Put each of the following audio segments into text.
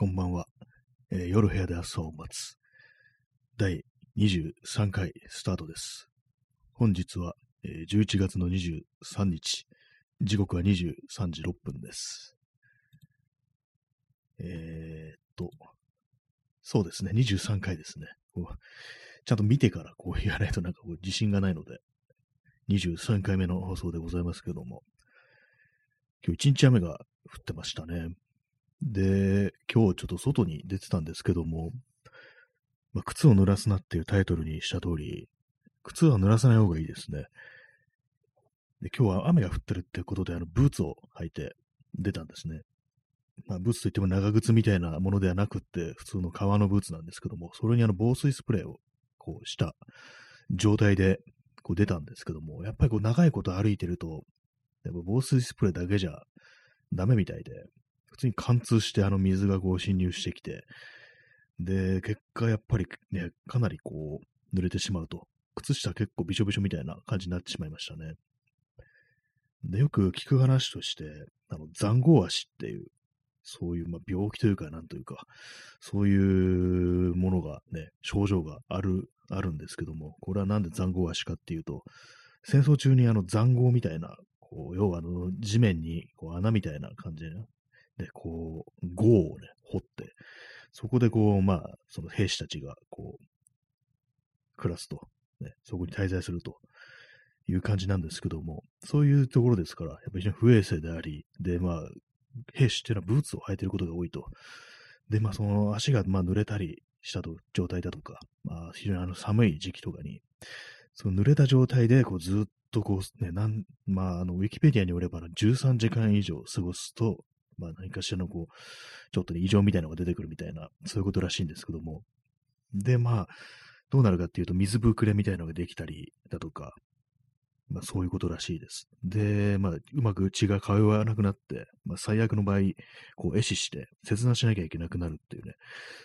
こんばんは、えー夜部屋で朝を待つ。第23回スタートです。本日は、えー11月の23日。時刻は23時6分です。えーっと、そうですね、23回ですね。こうちゃんと見てからこう言わないとなんかこう自信がないので、23回目の放送でございますけども、今日一日雨が降ってましたね。で、今日ちょっと外に出てたんですけども、まあ、靴を濡らすなっていうタイトルにした通り、靴は濡らさない方がいいですね。で、今日は雨が降ってるってことで、あの、ブーツを履いて出たんですね。まあ、ブーツといっても長靴みたいなものではなくって、普通の革のブーツなんですけども、それにあの、防水スプレーをこうした状態でこう出たんですけども、やっぱりこう長いこと歩いてると、やっぱ防水スプレーだけじゃダメみたいで、通に貫通してあの水がこう侵入してきて、で、結果やっぱりね、かなりこう濡れてしまうと、靴下結構びしょびしょみたいな感じになってしまいましたね。で、よく聞く話として、あの、残酷足っていう、そういう、まあ、病気というか、なんというか、そういうものがね、症状がある、あるんですけども、これはなんで残酷足かっていうと、戦争中にあの残壕みたいな、こう、要はあの、地面にこう穴みたいな感じで、ね、で、こう、壕をね、掘って、そこでこう、まあ、その兵士たちが、こう、暮らすと、ね、そこに滞在すると。いう感じなんですけども、そういうところですから、やっぱり非常に不衛生であり、で、まあ、兵士っていうのはブーツを履いていることが多いと。で、まあ、その足がまあ濡れたりしたと状態だとか、まあ、非常にあの寒い時期とかに、その濡れた状態で、こう、ずっとこう、ね、なん、まあ、あの、ウィキペディアによれば、13時間以上過ごすと、まあ、何かしらのこう、ちょっとね、異常みたいなのが出てくるみたいな、そういうことらしいんですけども。で、まあ、どうなるかっていうと、水ぶくれみたいなのができたりだとか、まあ、そういうことらしいです。で、まあ、うまく血が通わなくなって、まあ、最悪の場合、こう、壊死して、切断しなきゃいけなくなるっていうね、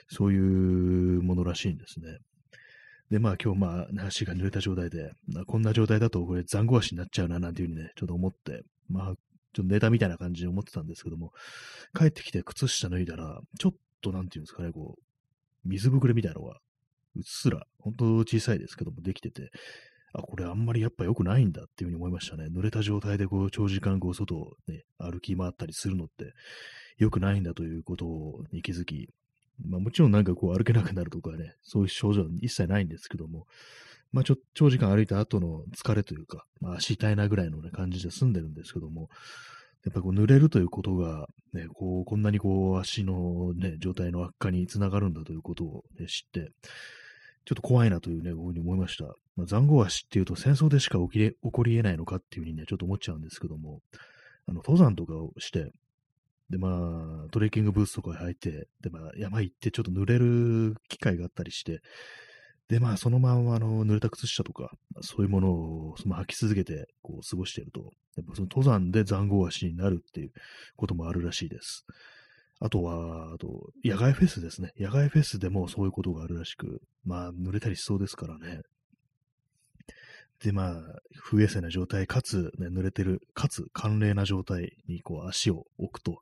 そういうものらしいんですね。で、まあ今日まあ足が濡れた状態で、まあこんな状態だとこれ残酷足になっちゃうななんていうふうにね、ちょっと思って、まあちょっとネタみたいな感じで思ってたんですけども、帰ってきて靴下脱いだら、ちょっとなんていうんですかね、こう、水ぶくれみたいなのが、うっすら、本当小さいですけども、できてて、あ、これあんまりやっぱ良くないんだっていうふうに思いましたね。濡れた状態でこう長時間こう外をね、歩き回ったりするのって良くないんだということに気づき、まあもちろんなんかこう歩けなくなるとかね、そういう症状は一切ないんですけども、まあちょ長時間歩いた後の疲れというか、まあ足痛いなぐらいのね感じで済んでるんですけども、やっぱこう濡れるということが、ね、こう、こんなにこう足のね、状態の悪化につながるんだということを、ね、知って、ちょっと怖いなというね、ういうふうに思いました。まあ、残酷足っていうと戦争でしか起きれ起こり得ないのかっていうふうにね、ちょっと思っちゃうんですけども、あの、登山とかをして、で、まあ、トレッキングブーツとか履いて、で、まあ、山行ってちょっと濡れる機会があったりして、で、まあ、そのまんま、あの、濡れた靴下とか、そういうものを、その履き続けて、こう、過ごしていると、やっぱその登山で残酷足になるっていうこともあるらしいです。あとは、あと、野外フェスですね。野外フェスでもそういうことがあるらしく、まあ、濡れたりしそうですからね。で、まあ、不衛生な状態、かつ、ね、濡れてる、かつ、寒冷な状態に、こう、足を置くと、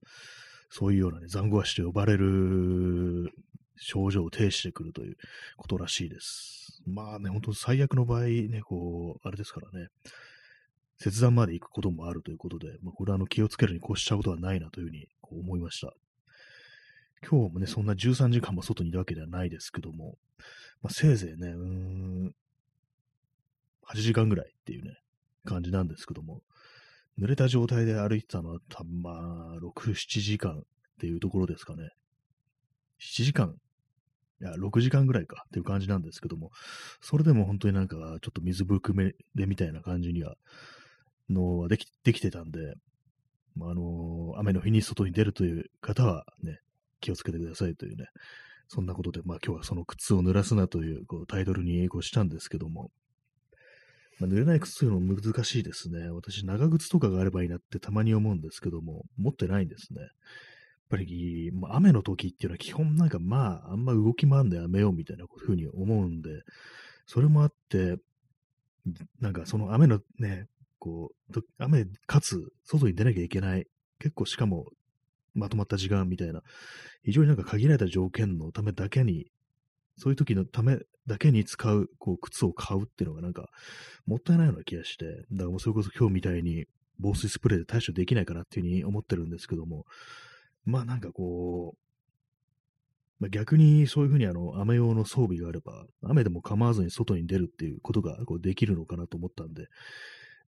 そういうようなね、残酷足と呼ばれる症状を呈してくるということらしいです。まあね、本当最悪の場合ね、こう、あれですからね、切断まで行くこともあるということで、まあ、これはあの気をつけるに越したことはないなというふうにこう思いました。今日もね、そんな13時間も外にいるわけではないですけども、まあ、せいぜいね、うん、8時間ぐらいっていうね、感じなんですけども、濡れた状態で歩いてたのは多分まあ、6、7時間っていうところですかね。7時間いや、6時間ぐらいかっていう感じなんですけども、それでも本当になんか、ちょっと水ぶくめでみたいな感じには、のはできできてたんで、まあ、あの雨の日に外に出るという方はね、気をつけてくださいというね、そんなことで、まあ今日はその靴を濡らすなというこうタイトルに英語したんですけども、まあ、濡れない靴というのも難しいですね。私、長靴とかがあればいいなってたまに思うんですけども、持ってないんですね。やっぱり、まあ、雨の時っていうのは基本なんかまあ、あんま動き回るのやめようみたいなふうに思うんで、それもあって、なんかその雨のね、こう、雨かつ外に出なきゃいけない。結構しかもまとまった時間みたいな、非常になんか限られた条件のためだけに、そういう時のためだけに使う、こう、靴を買うっていうのがなんか、もったいないような気がして、だからもうそれこそ今日みたいに防水スプレーで対処できないかなっていうふうに思ってるんですけども、まあなんかこう、まあ、逆にそういうふうにあの、雨用の装備があれば、雨でも構わずに外に出るっていうことがこうできるのかなと思ったんで、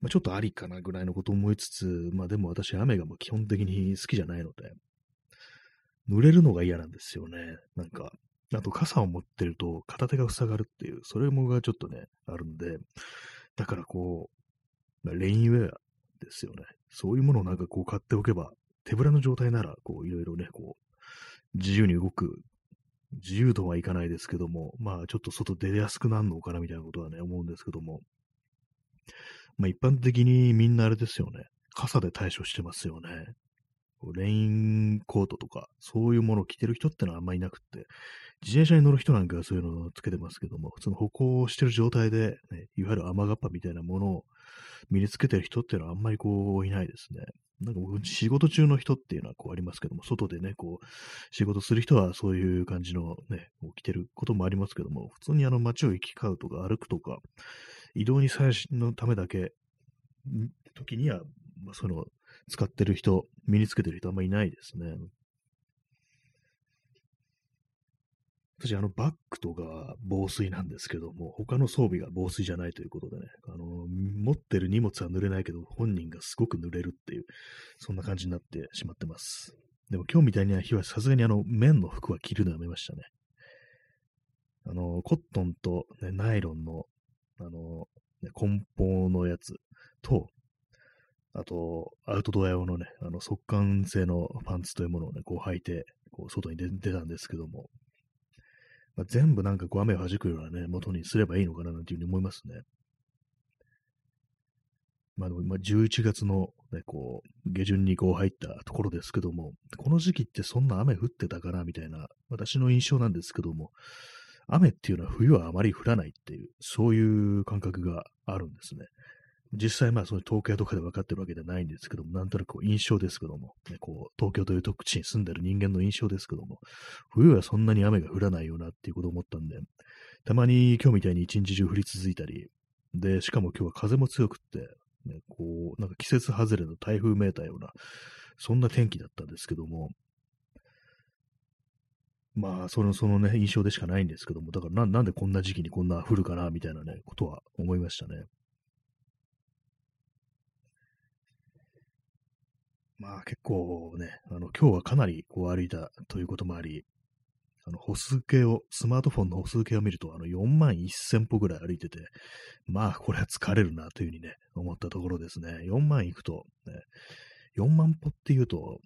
まあ、ちょっとありかなぐらいのことを思いつつ、まあでも私雨がもう基本的に好きじゃないので、濡れるのが嫌なんですよね。なんか、あと傘を持ってると片手が塞がるっていう、それもがちょっとね、あるんで、だからこうま、レインウェアですよね。そういうものをなんかこう買っておけば、手ぶらの状態なら、こういろいろね、こう、自由に動く、自由度はいかないですけども、まあちょっと外出やすくなるのかなみたいなことはね、思うんですけども、まあ一般的にみんなあれですよね。傘で対処してますよね。レインコートとか、そういうものを着てる人ってのはあんまりいなくって、自転車に乗る人なんかはそういうのをつけてますけども、普通の歩行してる状態で、ね、いわゆる雨がっぱみたいなものを身につけてる人っていうのはあんまりこういないですね。なんか僕、仕事中の人っていうのはこうありますけども、外でね、こう、仕事する人はそういう感じのね、こう着てることもありますけども、普通にあの街を行き交うとか歩くとか、移動に最新のためだけ、時には、その、使ってる人、身につけてる人あんまりいないですね。私、あの、バッグとか防水なんですけども、他の装備が防水じゃないということでね、あの、持ってる荷物は濡れないけど、本人がすごく濡れるっていう、そんな感じになってしまってます。でも今日みたいな日はさすがにあの、綿の服は着るのやめましたね。あの、コットンと、ね、ナイロンの、あの、ね、梱包のやつと、あと、アウトドア用のね、あの、速乾性のパンツというものをね、こう履いて、こう、外に出たんですけども、まあ、全部なんかこう雨を弾くようなね、元にすればいいのかななんていうふうに思いますね。まあ、まあ、11月の、ね、こう、下旬にこう入ったところですけども、この時期ってそんな雨降ってたかなみたいな、私の印象なんですけども、雨っていうのは冬はあまり降らないっていう、そういう感覚があるんですね。実際まあその統計とかで分かってるわけではないんですけども、なんとなく印象ですけども、ね、こう東京という特地に住んでる人間の印象ですけども、冬はそんなに雨が降らないよなっていうことを思ったんで、たまに今日みたいに一日中降り続いたり、で、しかも今日は風も強くって、ね、こう、なんか季節外れの台風めいたような、そんな天気だったんですけども、まあ、その、そのね、印象でしかないんですけども、だからな、なんでこんな時期にこんな降るかな、みたいなね、ことは思いましたね。まあ結構ね、あの、今日はかなりこう歩いたということもあり、あの、歩数計を、スマートフォンの歩数計を見ると、あの、4万1000歩ぐらい歩いてて、まあ、これは疲れるなというふうにね、思ったところですね。4万行くと、ね、4万歩っていうと、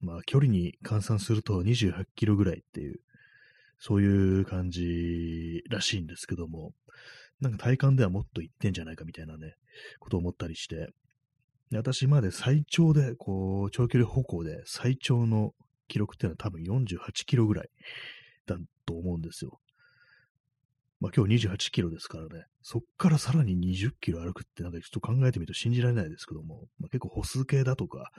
まあ、距離に換算すると28キロぐらいっていう、そういう感じらしいんですけども、なんか体感ではもっと行ってんじゃないかみたいなね、ことを思ったりして、で私まで最長で、こう、長距離歩行で最長の記録っていうのは多分48キロぐらいだと思うんですよ。まあ今日28キロですからね、そっからさらに20キロ歩くってなんかちょっと考えてみると信じられないですけども、まあ、結構歩数計だとか、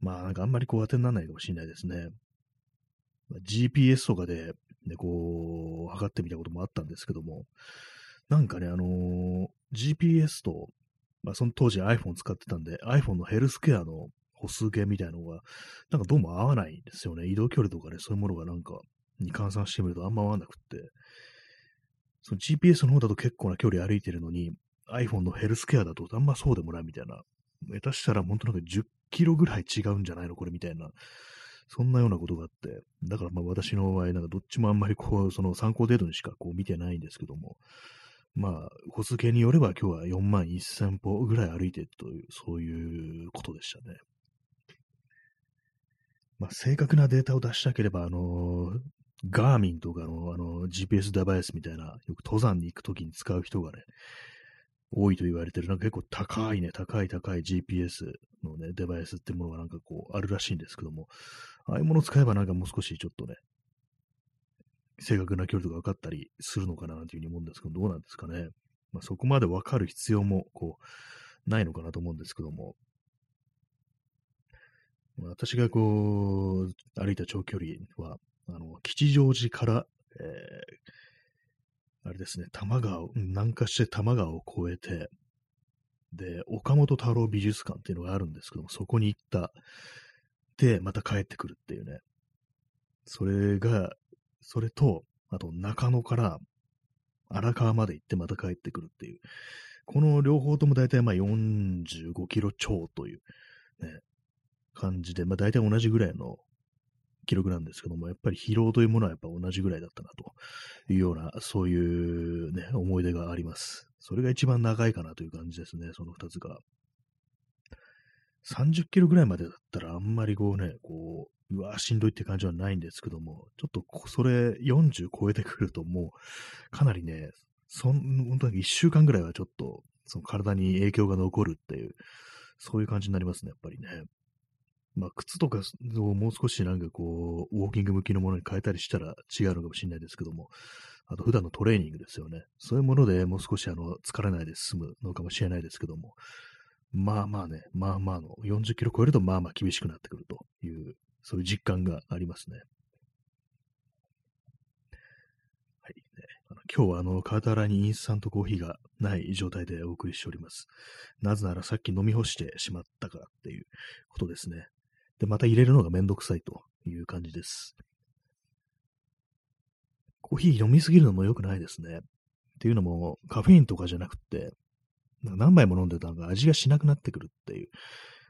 まあなんかあんまりこう当てにならないかもしれないですね。まあ、GPS とかで、ね、こう、測ってみたこともあったんですけども、なんかね、あのー、GPS とまあ、その当時 iPhone 使ってたんで、iPhone のヘルスケアの歩数計みたいなのが、なんかどうも合わないんですよね。移動距離とかね、そういうものがなんか、に換算してみるとあんま合わなくって、その GPS の方だと結構な距離歩いてるのに、iPhone のヘルスケアだとあんまそうでもないみたいな、下手したら本当なんか10キロぐらい違うんじゃないの？これみたいな、そんなようなことがあって、だからまあ私の場合、なんかどっちもあんまりこう、その参考程度にしかこう見てないんですけども、まあ、歩数計によれば今日は4万1000歩ぐらい歩いてという、そういうことでしたね。まあ、正確なデータを出したければ、あのガーミンとかのあの GPS デバイスみたいな、よく登山に行くときに使う人がね、多いと言われてる、なんか結構高いね、高い高い GPS のね、デバイスってものがなんかこう、あるらしいんですけども、ああいうものを使えばなんかもう少しちょっとね、正確な距離とか分かったりするのかなというふうに思うんですけど、どうなんですかね。まあ、そこまで分かる必要も、こう、ないのかなと思うんですけども。私がこう、歩いた長距離は、あの、吉祥寺から、えー、あれですね、多摩川を、南下して多摩川を越えて、で、岡本太郎美術館っていうのがあるんですけども、そこに行った。で、また帰ってくるっていうね。それが、それと、あと中野から荒川まで行ってまた帰ってくるっていう。この両方とも大体まあ45キロ超という、ね、感じで、まあ大体同じぐらいの記録なんですけども、やっぱり疲労というものはやっぱ同じぐらいだったなというような、そういうね、思い出があります。それが一番長いかなという感じですね、その二つが。30キロぐらいまでだったらあんまりこうね、こうう、うわしんどいって感じはないんですけども、ちょっとそれ40超えてくるともう、かなりね、そん、本当に1週間ぐらいはちょっと、その体に影響が残るっていう、そういう感じになりますね、やっぱりね。まあ、靴とかをもう少しなんかこう、ウォーキング向きのものに変えたりしたら違うのかもしれないですけども、あと普段のトレーニングですよね。そういうものでもう少しあの疲れないで済むのかもしれないですけども、まあまあね、まあまあの40キロ超えるとまあまあ厳しくなってくると、そういう実感がありますね。はい、ね、今日はあの、カータラにインスタントコーヒーがない状態でお送りしております。なぜならさっき飲み干してしまったからっていうことですね。で、また入れるのがめんどくさいという感じです。コーヒー飲みすぎるのも良くないですね。っていうのも、カフェインとかじゃなくて、何杯も飲んでたのが味がしなくなってくるっていう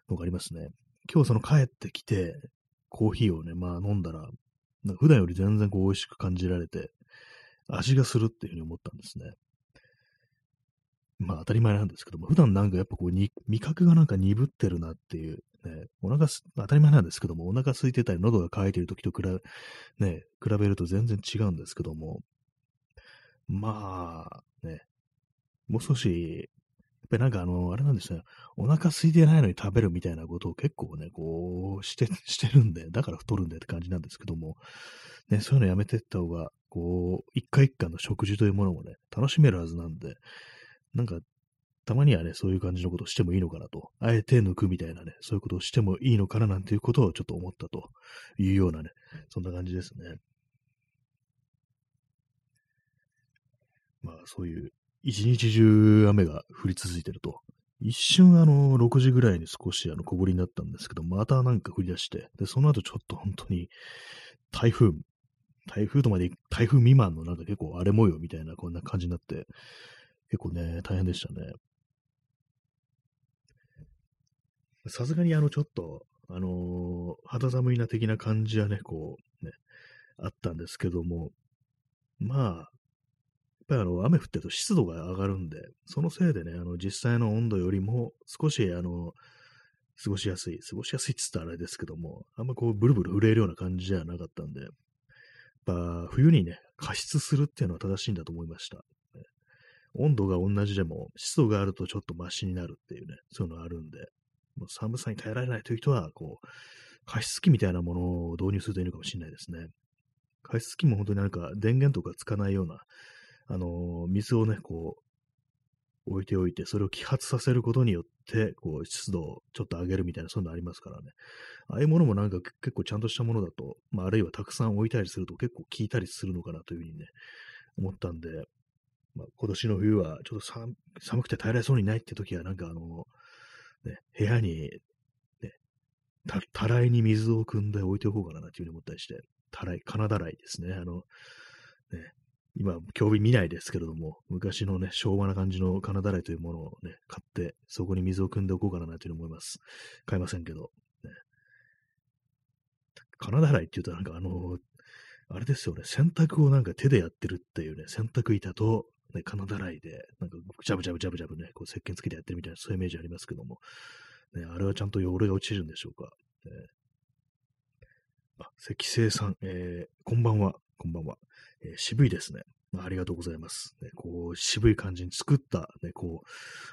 のがありますね。今日その帰ってきて、コーヒーをね、まあ飲んだら、なんか普段より全然こう美味しく感じられて、味がするっていうふうに思ったんですね。まあ当たり前なんですけども、普段なんかやっぱこうに味覚がなんか鈍ってるなっていうね、お腹す、当たり前なんですけども、お腹空いてたり、喉が渇いてる時と比べ、ね、比べると全然違うんですけども、まあ、ね、もう少し、ぱりなんかあの、あれなんですね、お腹空いてないのに食べるみたいなことを結構ね、こう、して、してるんで、だから太るんだよって感じなんですけども、ね、そういうのやめてった方が、こう、一回一回の食事というものもね、楽しめるはずなんで、なんかたまにはね、そういう感じのことをしてもいいのかなと。あえて抜くみたいなね、そういうことをしてもいいのかななんていうことをちょっと思ったというようなね、そんな感じですね。まあそういう、一日中雨が降り続いてると。一瞬あの、6時ぐらいに少しあの、小降りになったんですけど、またなんか降り出して、で、その後ちょっと本当に、台風、台風とまで、台風未満のなんか結構荒れ模様みたいなこんな感じになって、結構ね、大変でしたね。さすがにあの、ちょっと、あのー、肌寒いな的な感じはね、こう、ね、あったんですけども、まあ、ぱりあの、雨降ってると湿度が上がるんで、そのせいでね、あの、実際の温度よりも少し、あの、過ごしやすい、過ごしやすいって言ったらあれですけども、あんまこう、ブルブル震えるような感じじゃなかったんで、やっぱ、冬にね、加湿するっていうのは正しいんだと思いました。温度が同じでも、湿度があるとちょっとマシになるっていうね、そういうのがあるんで、もう寒さに耐えられないという人は、こう、加湿器みたいなものを導入するといいのかもしれないですね。加湿器も本当になんか電源とかつかないような、あの、水をね、こう、置いておいて、それを揮発させることによって、こう、湿度をちょっと上げるみたいな、そういうのありますからね。ああいうものもなんか結構ちゃんとしたものだと、まあ、あるいはたくさん置いたりすると結構効いたりするのかなというふうにね、思ったんで、まあ、今年の冬はちょっと寒くて耐えられそうにないって時は、なんかあの、ね、部屋に、ね、た、たらいに水を汲んで置いておこうかなというふうに思ったりして、たらい、金だらいですね。あの、ね、今、興味見ないですけれども、昔のね、昭和な感じの金だらいというものをね、買って、そこに水を汲んでおこうかなというふうに思います。買いませんけど。ね、金だらいって言うとなんかあの、あれですよね、洗濯をなんか手でやってるっていうね、洗濯板と、ね、金だらいで、なんか、ジャブジャブジャブジャブね、こう、石鹸つけてやってるみたいな、そういうイメージありますけども、ね、あれはちゃんと汚れが落ちるんでしょうか。ね、あ、赤星さん、えー、こんばんは、こんばんは。えー、渋いですね。ありがとうございます。ね、こう、渋い感じに作った、ね、こ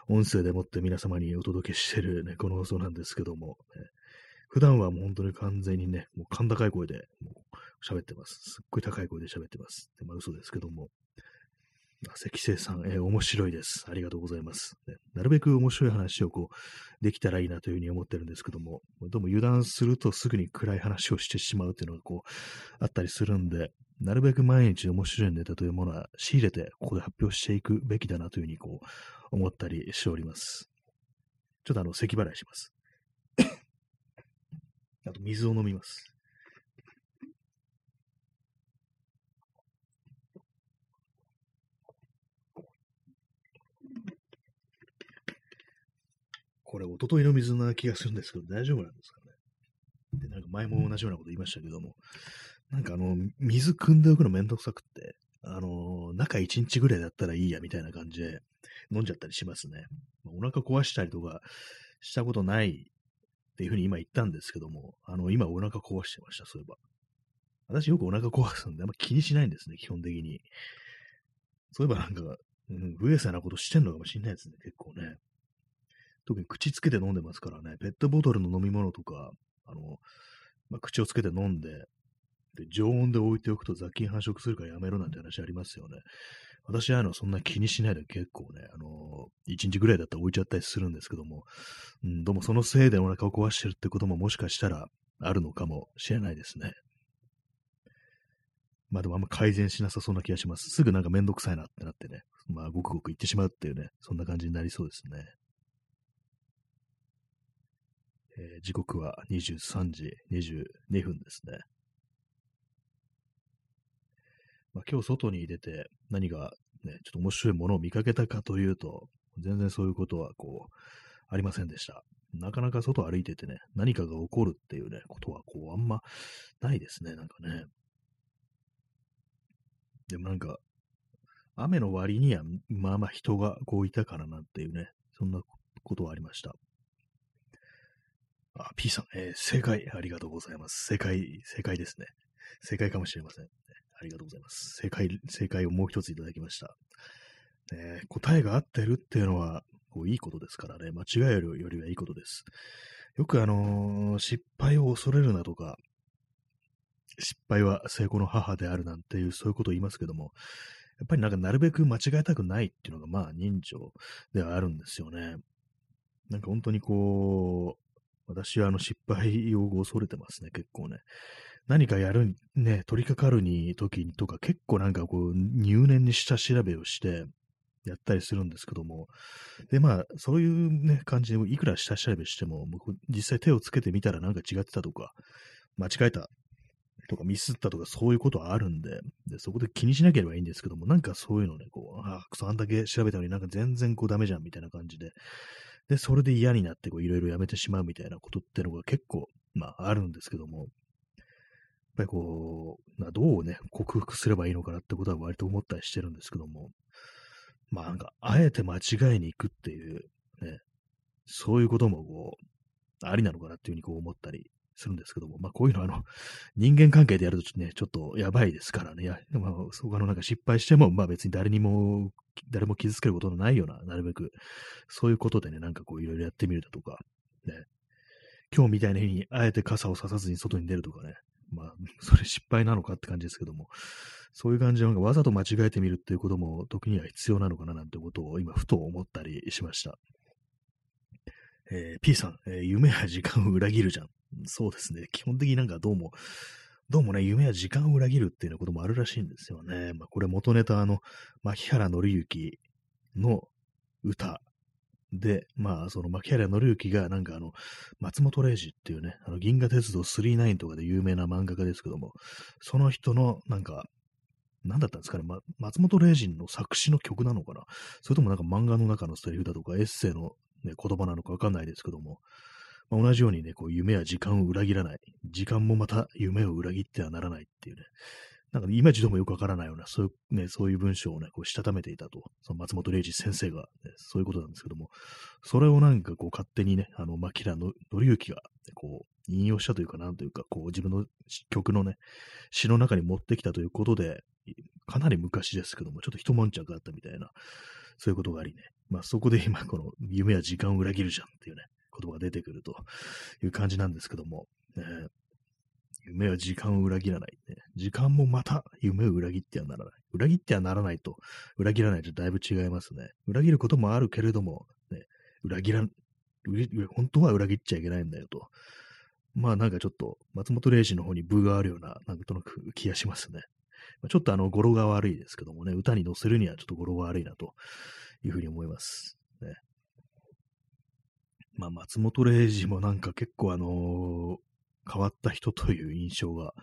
う、音声でもって皆様にお届けしてるね、この放送なんですけども、ね、普段はもう本当に完全にね、もう甲高い声で、喋ってます。すっごい高い声で喋ってます。まあ嘘ですけども。関生さん、えー、面白いです。ありがとうございます、ね。なるべく面白い話をこう、できたらいいなというふうに思ってるんですけども、どうも油断するとすぐに暗い話をしてしまうっていうのがこう、あったりするんで、なるべく毎日面白いネタというものは仕入れて、ここで発表していくべきだなというふうにこう、思ったりしております。ちょっとあの、咳払いします。あと水を飲みます。これ、おとといの水な気がするんですけど、大丈夫なんですかね？で、なんか前も同じようなこと言いましたけども、なんかあの、水汲んでおくのめんどくさくって、あの、中1日ぐらいだったらいいや、みたいな感じで飲んじゃったりしますね。お腹壊したりとかしたことないっていうふうに今言ったんですけども、あの、今お腹壊してました、そういえば。私よくお腹壊すんであんま気にしないんですね、基本的に。そういえばなんか、うん、不衛生なことしてんのかもしんないですね、結構ね。特に口つけて飲んでますからね、ペットボトルの飲み物とか、あの、まあ、口をつけて飲んで、で、常温で置いておくと雑菌繁殖するからやめろなんて話ありますよね。私はあの、そんな気にしないで結構ね、あの1日ぐらいだったら置いちゃったりするんですけども、うん、どうもそのせいでお腹を壊してるってことももしかしたらあるのかもしれないですね。まあでもあんま改善しなさそうな気がします。すぐなんかめんどくさいなってなってね、まあごくごく言ってしまうっていうね、そんな感じになりそうですね。えー、時刻は23時22分ですね。まあ、今日外に出て何がね、ちょっと面白いものを見かけたかというと、全然そういうことはこう、ありませんでした。なかなか外歩いててね、何かが起こるっていうね、ことはこう、あんまないですね、なんかね。でもなんか、雨の割には、まあまあ人がこういたからなっていうね、そんなことはありました。あ、P さん、えー、正解、ありがとうございます。正解、正解ですね。正解かもしれません。ありがとうございます。正解、正解をもう一ついただきました。ね、答えが合ってるっていうのは、こういいことですからね、間違えるよりはいいことです。よくあのー、失敗を恐れるなとか、失敗は成功の母であるなんていう、そういうことを言いますけども、やっぱりなんかなるべく間違えたくないっていうのが、まあ人情ではあるんですよね。なんか本当にこう、私はあの失敗を恐れてますね、結構ね。何かやる、ね、取り掛かるに時とか結構なんかこう入念に下調べをしてやったりするんですけども、で、まあ、そういうね、感じで、いくら下調べしても、実際手をつけてみたらなんか違ってたとか、間違えたとかミスったとかそういうことはあるんで、で、そこで気にしなければいいんですけども、なんかそういうのね、こう、ああ、あんだけ調べたのになんか全然こうダメじゃんみたいな感じで、で、それで嫌になってこういろいろやめてしまうみたいなことってのが結構、まああるんですけども、やっぱりこう、どうね、克服すればいいのかなってことは割と思ったりしてるんですけども、まあなんか、あえて間違いに行くっていう、ね、そういうこともこう、ありなのかなっていうふうにこう思ったりするんですけども、まあこういうのはあの、人間関係でやるとね、ちょっとやばいですからね、いやまあ、そこのなんか失敗しても、まあ別に誰にも誰も傷つけることのないような、なるべく、そういうことでね、なんかこういろいろやってみるだとか、ね、今日みたいな日にあえて傘をささずに外に出るとかね、まあ、それ失敗なのかって感じですけども、そういう感じでわざと間違えてみるっていうことも時には必要なのかななんてことを今ふと思ったりしました。えー、P さん、えー、夢や時間を裏切るじゃん。そうですね。基本的になんかどうもどうもね、夢は時間を裏切るっていうようなこともあるらしいんですよね。まあ、これ元ネタ、あの、牧原紀之の歌で、まあ、その牧原紀之が、なんかあの、松本零士っていうね、あの、銀河鉄道39とかで有名な漫画家ですけども、その人の、なんか、何だったんですかね、ま、松本零士の作詞の曲なのかなそれともなんか漫画の中のセリフだとか、エッセイの、ね、言葉なのかわかんないですけども、まあ、同じようにね、こう夢は時間を裏切らない。時間もまた夢を裏切ってはならないっていうね。なんか、ね、今一度もよくわからないような、そういう、ね、そういう文章をね、こう、したためていたと。その松本零士先生が、ね、そういうことなんですけども、それをなんかこう、勝手にね、あの、牧原の紀之が、ね、こう、引用したというか、なんというか、こう、自分の曲のね、詩の中に持ってきたということで、かなり昔ですけども、ちょっと一悶着あったみたいな、そういうことがありね。まあ、そこで今、この、夢は時間を裏切るじゃんっていうね、言葉が出てくるという感じなんですけども、ね、夢は時間を裏切らない、ね。時間もまた夢を裏切ってはならない。裏切ってはならないと、裏切らないとだいぶ違いますね。裏切ることもあるけれども、ね、裏切らん、本当は裏切っちゃいけないんだよと。まあなんかちょっと、松本零士の方に部があるような、なんとなく気がしますね。ちょっとあの、語呂が悪いですけどもね、歌に乗せるにはちょっと語呂が悪いなというふうに思います。まあ松本零士もなんか結構あのー、変わった人という印象が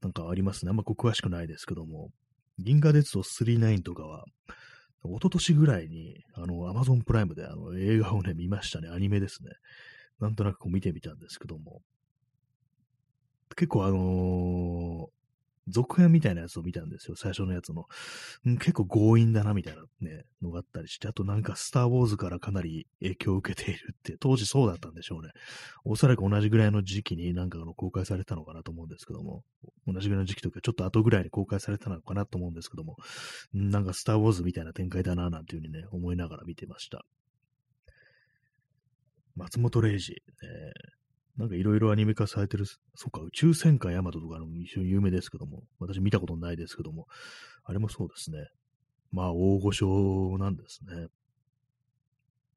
なんかありますね。あんま詳しくないですけども、銀河鉄道39とかは、一昨年ぐらいに、あの、アマゾンプライムであの映画をね、見ましたね。アニメですね。なんとなくこう見てみたんですけども、結構あの続編みたいなやつを見たんですよ、最初のやつの。ん、結構強引だな、みたいなね、のがあったりして、あとなんかスター・ウォーズからかなり影響を受けているって、当時そうだったんでしょうね。おそらく同じぐらいの時期になんかの公開されたのかなと思うんですけども、同じぐらいの時期とか、ちょっと後ぐらいに公開されたのかなと思うんですけども、なんかスター・ウォーズみたいな展開だな、なんていうふうにね、思いながら見てました。松本零士、えなんかいろいろアニメ化されてる、そっか、宇宙戦艦ヤマトとかの一緒に有名ですけども、私見たことないですけども、あれもそうですね。まあ、大御所なんですね。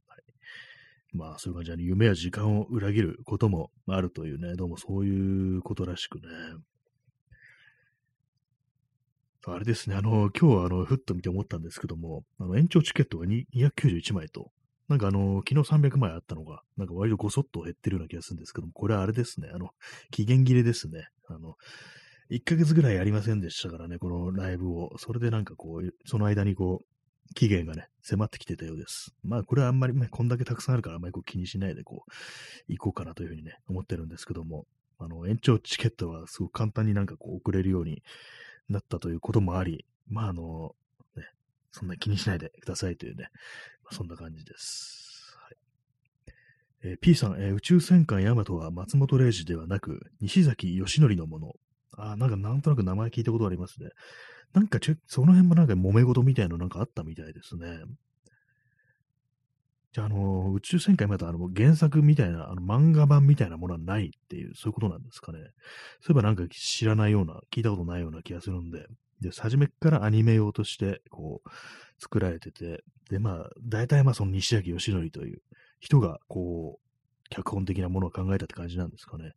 はい。まあ、そういう感じで、夢や時間を裏切ることもあるというね、どうもそういうことらしくね。あれですね、あの、今日はあの、ふっと見て思ったんですけども、あの、延長チケットが291枚となんかあの、昨日300枚あったのが、なんか割とごそっと減ってるような気がするんですけども、これはあれですね、あの、期限切れですね。あの、1ヶ月ぐらいやりませんでしたからね、このライブを。それでなんかこう、その間にこう、期限がね、迫ってきてたようです。まあ、これはあんまりね、こんだけたくさんあるから、あんまりこう気にしないでこう、行こうかなというふうにね、思ってるんですけども、あの、延長チケットはすごく簡単になんかこう、送れるようになったということもあり、まあ、あの、ね、そんな気にしないでくださいというね、そんな感じです。はいえー、P さん、えー、宇宙戦艦ヤマトは松本零士ではなく、西崎義則のもの。あなんかなんとなく名前聞いたことありますね。なんかちょ、その辺もなんか揉め事みたいなのなんかあったみたいですね。じゃあ、あの、宇宙戦艦ヤマトあの原作みたいな、あの漫画版みたいなものはないっていう、そういうことなんですかね。そういえばなんか知らないような、聞いたことないような気がするんで、で、初めからアニメ用として、こう、作られてて、で、まあ、大体まあその西崎義則という人が、こう、脚本的なものを考えたって感じなんですかね。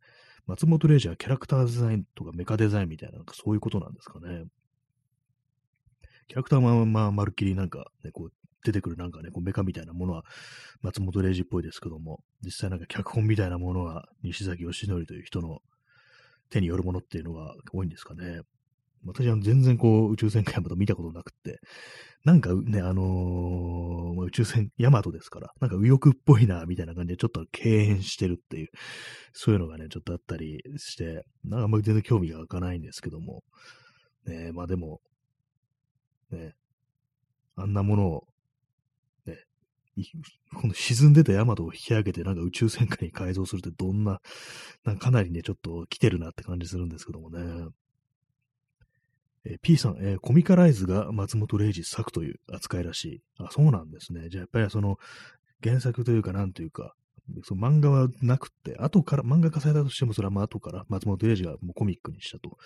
松本零士はキャラクターデザインとかメカデザインみたいな、なんかそういうことなんですかね。キャラクターはまあ、まるっきりなんかね、こう、出てくるなんかね、こうメカみたいなものは松本零士っぽいですけども、実際なんか脚本みたいなものは西崎義則という人の手によるものっていうのが多いんですかね。私は全然こう宇宙船艦ヤマト見たことなくて、なんかね、あのー、宇宙船ヤマトですから、なんか右翼っぽいな、みたいな感じでちょっと敬遠してるっていう、そういうのがね、ちょっとあったりして、なんかあんまり全然興味が湧かないんですけども、ね、まあでも、ね、あんなものを、ね、この沈んでたヤマトを引き上げてなんか宇宙戦艦に改造するってどんな、なんかかなりね、ちょっと来てるなって感じするんですけどもね。え、P さん、えー、コミカライズが松本零士作という扱いらしい。あ、そうなんですね。じゃあやっぱりその原作というかなんというか、その漫画はなくて、後から、漫画化されたとしても、それはまあ後から松本零士がもうコミックにしたと。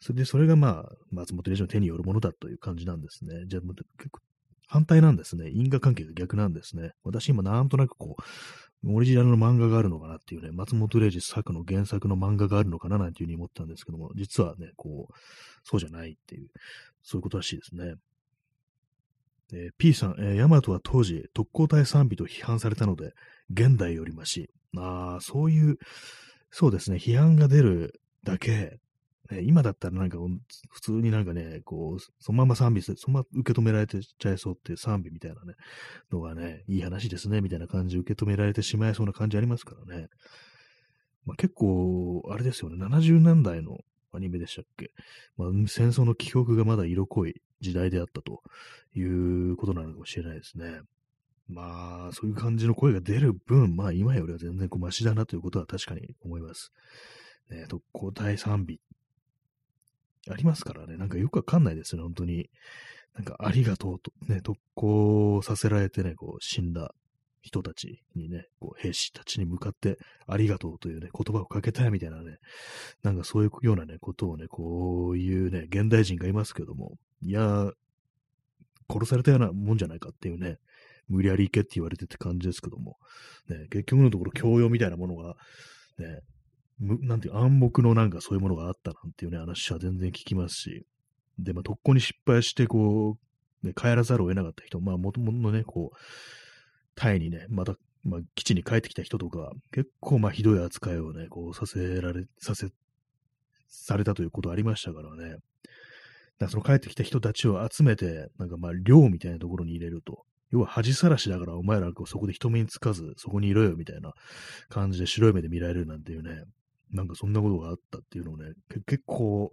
それで、それがまあ、松本零士の手によるものだという感じなんですね。じゃあ、結構反対なんですね。因果関係が逆なんですね。私今なんとなくこう、オリジナルの漫画があるのかなっていうね、松本零士作の原作の漫画があるのかななんていうふうに思ったんですけども、実はね、こう、そうじゃないっていう、そういうことらしいですね。えー、P さん、えー、ヤマトは当時特攻隊賛美と批判されたので、現代よりまし。ああ、そういう、そうですね、批判が出るだけ、ね、今だったらなんか普通になんかね、こう、そのまま賛美そのまま受け止められてちゃいそうっていう賛美みたいなね、のがね、いい話ですね、みたいな感じ受け止められてしまいそうな感じありますからね。まあ、結構、あれですよね、70年代のアニメでしたっけ、まあ、戦争の記憶がまだ色濃い時代であったということなのかもしれないですね。まあ、そういう感じの声が出る分、まあ今よりは全然こうマシだなということは確かに思います。ね、特攻隊賛美ありますからね、なんかよくわかんないですね、本当に。なんか、ありがとうと、ね、特攻させられてね、こう、死んだ人たちにね、こう兵士たちに向かってありがとうというね、言葉をかけたいみたいなね、なんかそういうようなね、ことをね、こういうね、現代人がいますけども、いや、殺されたようなもんじゃないかっていうね、無理やり行けって言われてって感じですけども、ね、結局のところ教養みたいなものが、ね、なんていう暗黙のなんかそういうものがあったなんていうね、話は全然聞きますし、で、まあ、特攻に失敗して、こう、ね、帰らざるを得なかった人、まあ、もともとね、こう、タイにね、また、まあ、基地に帰ってきた人とか、結構、まあ、ひどい扱いをね、こう、させられ、させ、されたということありましたからね。だその帰ってきた人たちを集めて、なんかまあ、寮みたいなところに入れると。要は恥さらしだからお前らそこで人目につかず、そこにいろよみたいな感じで白い目で見られるなんていうね、なんかそんなことがあったっていうのをね、結構、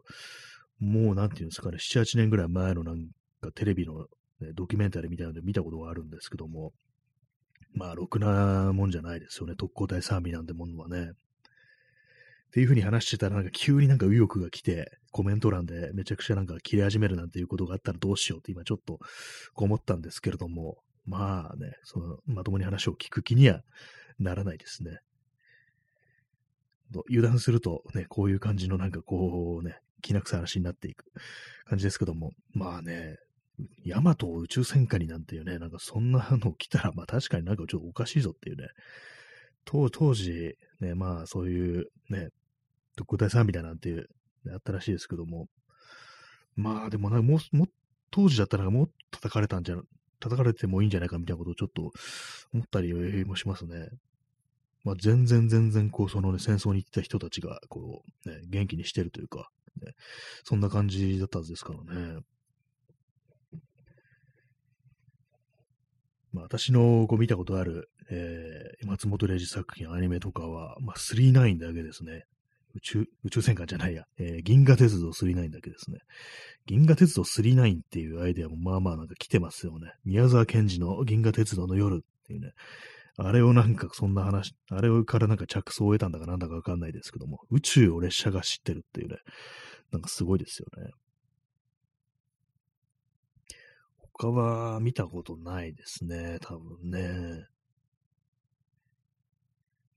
もうなんていうんですかね、7、8年ぐらい前のなんかテレビの、ね、ドキュメンタリーみたいなので見たことがあるんですけども、まあ、ろくなもんじゃないですよね。特攻隊賛美なんてものはね。っていうふうに話してたら、なんか急になんか右翼が来て、コメント欄でめちゃくちゃなんか切れ始めるなんていうことがあったらどうしようって今ちょっと思ったんですけれども、まあね、そのまともに話を聞く気にはならないですね。油断するとね、こういう感じのなんかこうね、きな臭い話になっていく感じですけども、まあね、ヤマト宇宙戦艦になんていうね、なんかそんなの来たら、まあ確かになんかちょっとおかしいぞっていうね、当当時、ね、まあそういうね、特攻隊さんみたいなんていう、ね、あったらしいですけども、まあでもなんかも、も当時だったらもっと叩かれたんじゃ、叩かれてもいいんじゃないかみたいなことをちょっと思ったりもしますね。まあ、全然全然、こう、そのね、戦争に行った人たちが、こう、ね、元気にしてるというか、ね、そんな感じだったはずですからね。まあ、私のこう見たことある、えー、松本零士作品、アニメとかは、まあ、39だけですね。宇宙、宇宙戦艦じゃないや、えー、銀河鉄道39だけですね。銀河鉄道39っていうアイデアもまあまあなんか来てますよね。宮沢賢治の銀河鉄道の夜っていうね。あれをなんかそんな話、あれからなんか着想を得たんだかなんだかわかんないですけども、宇宙を列車が知ってるっていうね、なんかすごいですよね。他は見たことないですね、多分ね。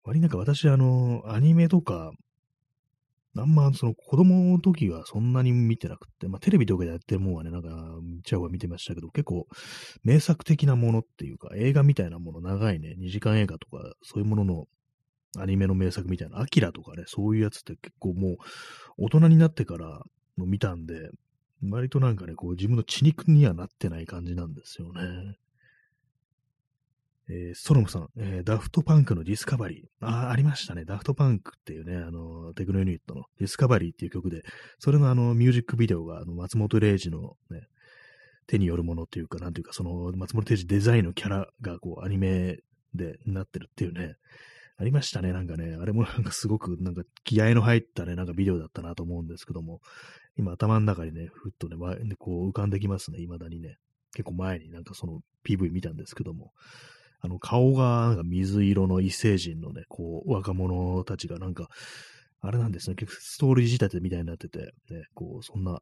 割になんか私、あの、アニメとかあんま、その子供の時はそんなに見てなくて、まあテレビとかでやってるもんはね、なんか、ちゃうは見てましたけど、結構名作的なものっていうか、映画みたいなもの、長いね、2時間映画とか、そういうもののアニメの名作みたいな、アキラとかね、そういうやつって結構もう、大人になってからの見たんで、割となんかね、こう自分の血肉にはなってない感じなんですよね。えー、ストロムさん、えー、ダフトパンクのディスカバリー。ああ、ありましたね。ダフトパンクっていうね、あの、テクノユニットのディスカバリーっていう曲で、それのあの、ミュージックビデオが、あの、松本零士のね、手によるものっていうか、なんていうか、その、松本零士デザインのキャラが、こう、アニメでなってるっていうね、ありましたね。なんかね、あれもなんかすごく、なんか気合の入ったね、なんかビデオだったなと思うんですけども、今頭の中にね、ふっとね、こう浮かんできますね、未だにね。結構前になんかその PV 見たんですけども、あの、顔がなんか水色の異星人のね、こう、若者たちがなんか、あれなんですね、結構ストーリー仕立てみたいになってて、ね、こう、そんな、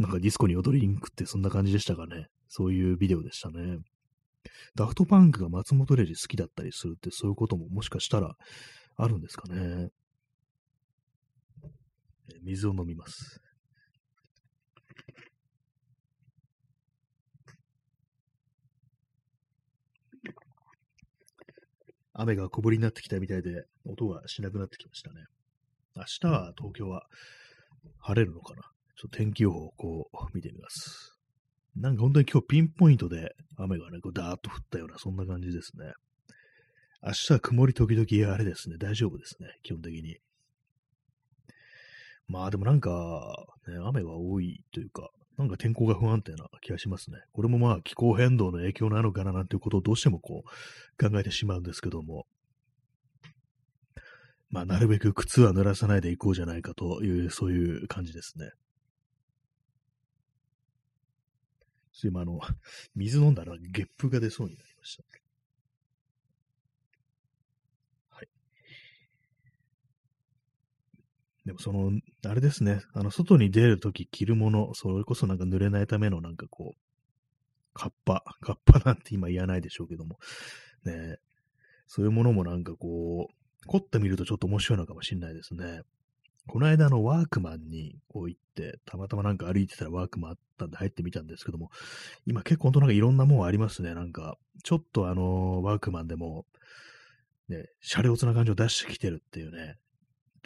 なんかディスコに踊りに行くってそんな感じでしたかね。そういうビデオでしたね。ダフトパンクが松本零士好きだったりするってそういうことももしかしたらあるんですかね。水を飲みます。雨が小降りになってきたみたいで、音がしなくなってきましたね。明日は東京は晴れるのかな？ちょっと天気予報をこう見てみます。なんか本当に今日ピンポイントで雨がね、こうダーッと降ったような、そんな感じですね。明日は曇り時々晴れですね。大丈夫ですね。基本的に。まあでもなんか、ね、雨が多いというか、なんか天候が不安定な気がしますね。これもまあ気候変動の影響なのかななんていうことをどうしてもこう考えてしまうんですけども、まあなるべく靴は濡らさないでいこうじゃないかという、そういう感じですね。今あの、水飲んだらゲップが出そうになりました。でもその、あれですね、あの、外に出るとき着るもの、それこそなんか濡れないためのなんかこう、カッパ、カッパなんて今言わないでしょうけども、ね、そういうものもなんかこう、凝ってみるとちょっと面白いのかもしれないですね。この間、あの、ワークマンにこう行って、たまたまなんか歩いてたらワークマンあったんで入ってみたんですけども、今結構本当なんかいろんなもんありますね。なんか、ちょっとあの、ワークマンでも、ね、シャレオツな感じを出してきてるっていうね、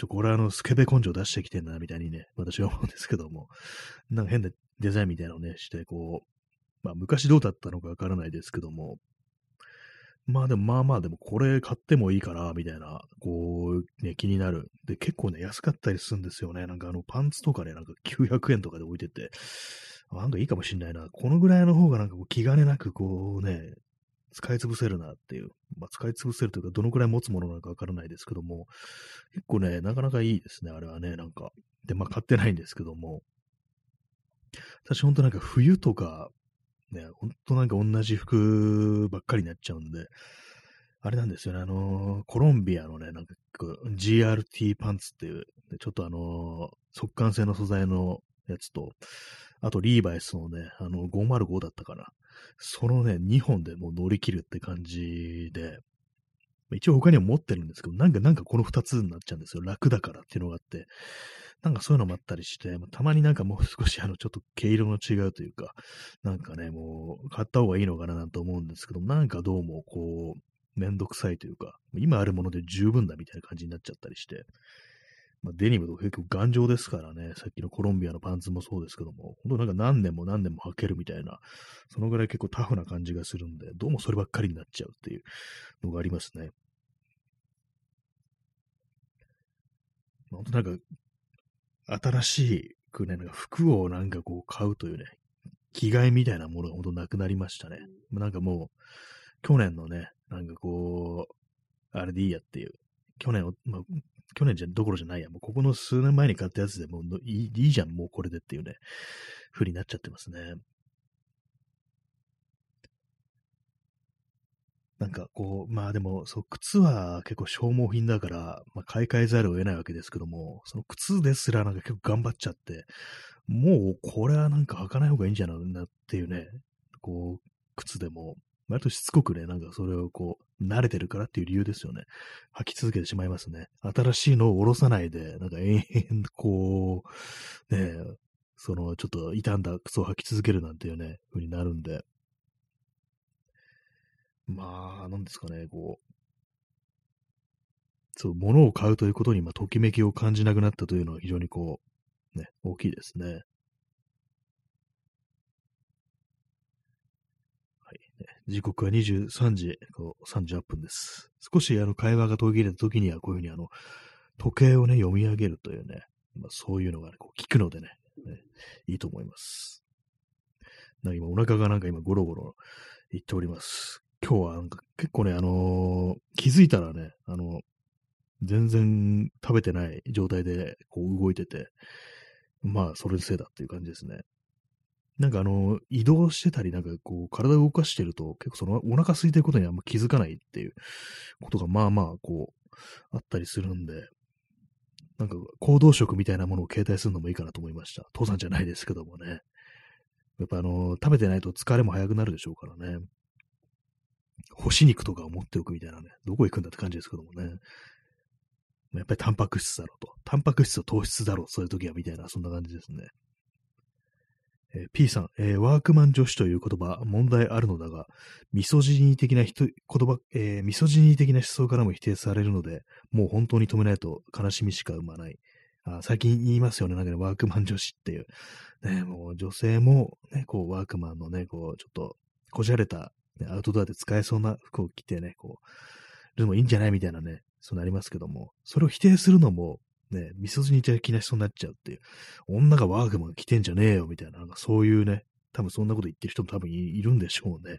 ちょ、これあの、スケベ根性出してきてんな、みたいにね、私は思うんですけども、なんか変なデザインみたいなのをね、して、こう、まあ、昔どうだったのかわからないですけども、まあでもまあまあでもこれ買ってもいいかな、みたいな、こう、ね、気になる。で、結構ね、安かったりするんですよね。なんかあの、パンツとかね、なんか900円とかで置いてて、なんかいいかもしんないな。このぐらいの方がなんかこう気兼ねなくこうね、使い潰せるなっていう。まあ、使い潰せるというか、どのくらい持つものなのかわからないですけども、結構ね、なかなかいいですね、あれはね、なんか。で、まあ、買ってないんですけども、私ほんとなんか冬とか、ね、ほんとなんか同じ服ばっかりになっちゃうんで、あれなんですよね、あのー、コロンビアのね、なんか GRT パンツっていう、ちょっとあのー、速乾性の素材のやつと、あとリーバイスのね、あの505だったかな。そのね、2本でもう乗り切るって感じで、一応他には持ってるんですけど、なんか、なんかこの2つになっちゃうんですよ。楽だからっていうのがあって。なんかそういうのもあったりして、たまになんかもう少しあの、ちょっと毛色の違うというか、なんかね、もう買った方がいいのかななんて思うんですけど、なんかどうもこう、めんどくさいというか、今あるもので十分だみたいな感じになっちゃったりして、まあ、デニムとか結構頑丈ですからね、さっきのコロンビアのパンツもそうですけども、本当なんか何年も何年も履けるみたいな、そのぐらい結構タフな感じがするんで、どうもそればっかりになっちゃうっていうのがありますね。本当なんか、新しくね、なんか服をなんかこう買うというね、着替えみたいなものが本当なくなりましたね。なんかもう、去年のね、なんかこう、あれでいいやっていう、去年、まあ、去年じゃどころじゃないや、もうここの数年前に買ったやつでもういいいいじゃん、もうこれでっていうね、風になっちゃってますね。なんかこう、まあでも、そう、靴は結構消耗品だから、まあ、買い替えざるを得ないわけですけども、その靴ですらなんか結構頑張っちゃって、もうこれはなんか履かない方がいいんじゃないなっていうね、こう、靴でも、割としつこくね、なんかそれをこう、慣れてるからっていう理由ですよね。履き続けてしまいますね。新しいのを下ろさないで、なんか延々こう、ね、そのちょっと傷んだ靴を履き続けるなんていうね、風になるんで。まあ、なんですかね、こう、そう、物を買うということに、まあ、ときめきを感じなくなったというのは非常にこう、ね、大きいですね。時刻は23時38分です。少しあの会話が途切れた時にはこういうふうにあの時計をね、読み上げるというね、まあ、そういうのが、ね、こう聞くのでねね、いいと思います。なんか今お腹がなんか今ゴロゴロ言っております。今日はなんか結構ね、あのー、気づいたらね、あの、全然食べてない状態でこう動いてて、まあそれのせいだっていう感じですね。なんかあの、移動してたり、なんかこう、体を動かしてると、結構そのお腹空いてることにあんま気づかないっていうことが、まあまあ、こう、あったりするんで、なんか行動食みたいなものを携帯するのもいいかなと思いました。父さんじゃないですけどもね。やっぱあの、食べてないと疲れも早くなるでしょうからね。干し肉とかを持っておくみたいなね。どこ行くんだって感じですけどもね。やっぱりタンパク質だろうと。タンパク質と糖質だろう、そういう時はみたいな、そんな感じですね。えー、P さん、えー、ワークマン女子という言葉、問題あるのだが、ミソジニー的な人言葉、えー、ミソジニー的な思想からも否定されるので、もう本当に止めないと悲しみしか生まない。あ最近言いますよね、なんかね、ワークマン女子っていう。ね、もう女性も、ね、こう、ワークマンのね、こう、ちょっと、こじゃれた、ね、アウトドアで使えそうな服を着てね、こう、でもいいんじゃないみたいなね、そうなりますけども、それを否定するのも、ね、ミソジニ的な人になっちゃうっていう、女がワークマン着てんじゃねえよみたいな、なんかそういうね、多分そんなこと言ってる人も多分いるんでしょうね。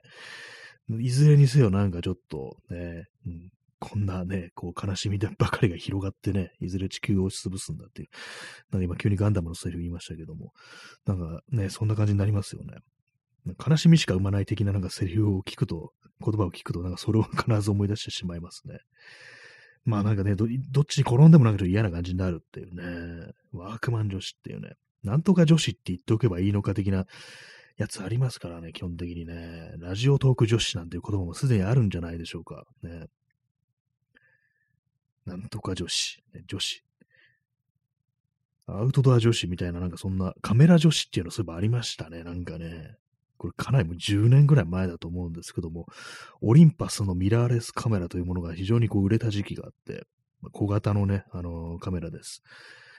いずれにせよなんかちょっとね、うん、こんなね、こう悲しみばかりが広がってね、いずれ地球を押しつぶすんだっていう。なんか今急にガンダムのセリフ言いましたけども、なんかね、そんな感じになりますよね。悲しみしか生まない的ななんかセリフを聞くと、言葉を聞くと、なんかそれを必ず思い出してしまいますね。まあなんかねど、どっちに転んでもなんか嫌な感じになるっていうね。ワークマン女子っていうね。なんとか女子って言っておけばいいのか的なやつありますからね、基本的にね。ラジオトーク女子なんていう言葉もすでにあるんじゃないでしょうか。ね。なんとか女子、ね、女子。アウトドア女子みたいな、なんかそんなカメラ女子っていうのそういえばありましたね。なんかね。これかなりもう10年ぐらい前だと思うんですけども、オリンパスのミラーレスカメラというものが非常にこう売れた時期があって、小型のね、あのー、カメラです。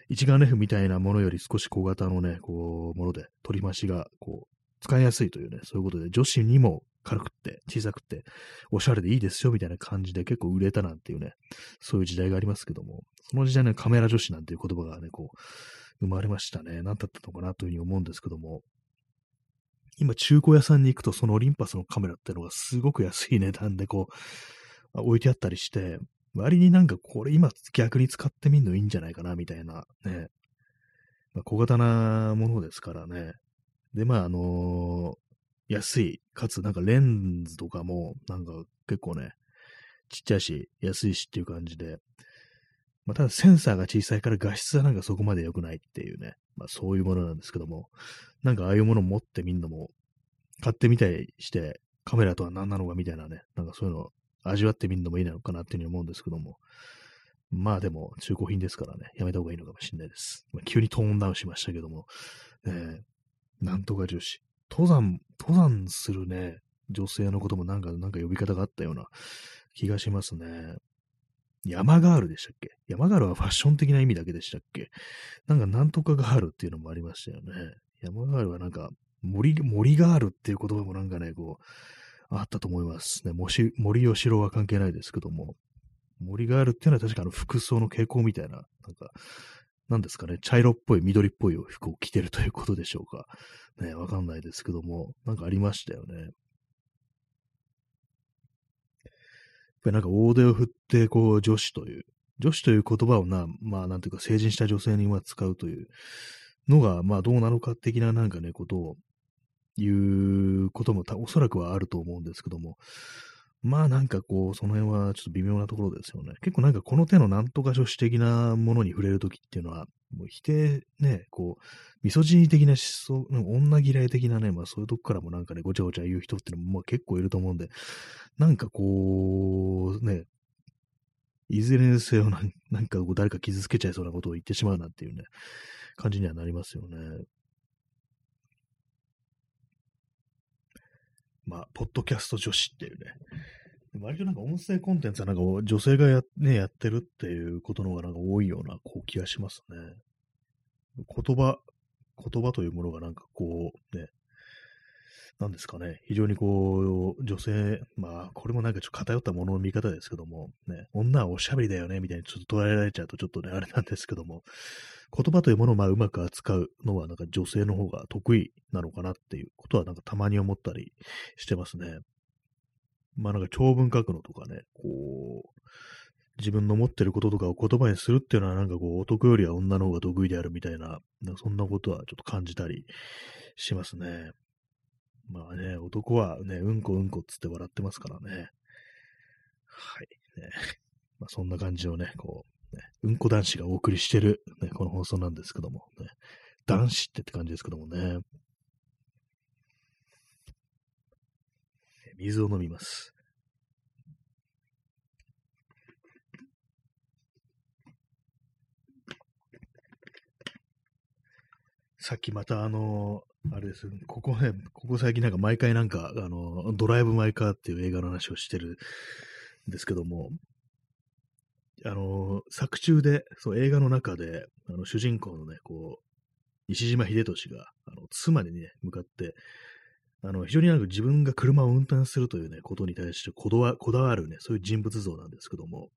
一眼レフみたいなものより少し小型のね、こう、もので、取り増しが、こう、使いやすいというね、そういうことで、女子にも軽くって、小さくって、おしゃれでいいですよ、みたいな感じで結構売れたなんていうね、そういう時代がありますけども、その時代ね、カメラ女子なんていう言葉がね、こう、生まれましたね。何だったのかなというふうに思うんですけども、今、中古屋さんに行くと、そのオリンパスのカメラってのがすごく安い値段でこう、置いてあったりして、割になんかこれ今逆に使ってみるのいいんじゃないかな、みたいなね。まあ、小型なものですからね。で、まあ、あのー、安い、かつなんかレンズとかも、なんか結構ね、ちっちゃいし、安いしっていう感じで、まあ、ただセンサーが小さいから画質はなんかそこまで良くないっていうね、まあそういうものなんですけども、なんかああいうものを持ってみんのも、買ってみたりして、カメラとは何なのかみたいなね、なんかそういうのを味わってみるのもいいのかなっていうふうに思うんですけども、まあでも中古品ですからね、やめた方がいいのかもしれないです。まあ、急にトーンダウンしましたけども、えー、なんとか重視。登山、登山するね、女性のこともなんか、なんか呼び方があったような気がしますね。山ガールでしたっけ？山ガールはファッション的な意味だけでしたっけ？なんかなんとかガールっていうのもありましたよね。山ガールはなんか森、森ガールっていう言葉もなんかね、こう、あったと思いますね。森、森吉郎は関係ないですけども、森ガールっていうのは確かあの服装の傾向みたいな、なんか、なんですかね、茶色っぽい、緑っぽい服を着てるということでしょうか。ね、わかんないですけども、なんかありましたよね。やっぱりなんか大手を振って、こう、女子という、女子という言葉をな、まあ、なんていうか、成人した女性には使うというのが、まあ、どうなのか的ななんかね、ことを言うこともおそらくはあると思うんですけども、まあなんかこう、その辺はちょっと微妙なところですよね。結構なんかこの手のなんとか女子的なものに触れるときっていうのは、もう否定ね、こう、ミソジニ的な思想、女嫌い的なね、まあそういうとこからもなんかね、ごちゃごちゃ言う人っていうのも結構いると思うんで、なんかこう、ね、いずれにせよなんなんか誰か傷つけちゃいそうなことを言ってしまうなっていうね、感じにはなりますよね。まあ、ポッドキャスト女子っていうね、割となんか音声コンテンツはなんか女性がや,、ね、やってるっていうことの方がなんか多いようなこう気がしますね。言葉、言葉というものがなんかこうね、なんですかね、非常にこう、女性、まあ、これもなんかちょっと偏ったものの見方ですけども、ね、女はおしゃべりだよね、みたいにちょっと捉えられちゃうとちょっとね、あれなんですけども、言葉というものをまあうまく扱うのはなんか女性の方が得意なのかなっていうことはなんかたまに思ったりしてますね。まあなんか長文書くのとかね、こう、自分の持ってることとかを言葉にするっていうのはなんかこう男よりは女の方が得意であるみたいな、なそんなことはちょっと感じたりしますね。まあね、男はね、うんこうんこっつって笑ってますからね。はい。ね、まあそんな感じをね、こう、ね、うんこ男子がお送りしてる、ね、この放送なんですけども、ね、男子ってって感じですけどもね。水を飲みます。さっきまたあの、あれです、ここね、ここ最近なんか毎回なんか、あの、ドライブ・マイ・カーっていう映画の話をしてるんですけども、あの、作中で、そう映画の中で、あの主人公のね、こう、西島秀俊が、あの妻にね、向かって、あの、非常になんか自分が車を運転するというね、ことに対してこだわこだわるね、そういう人物像なんですけども、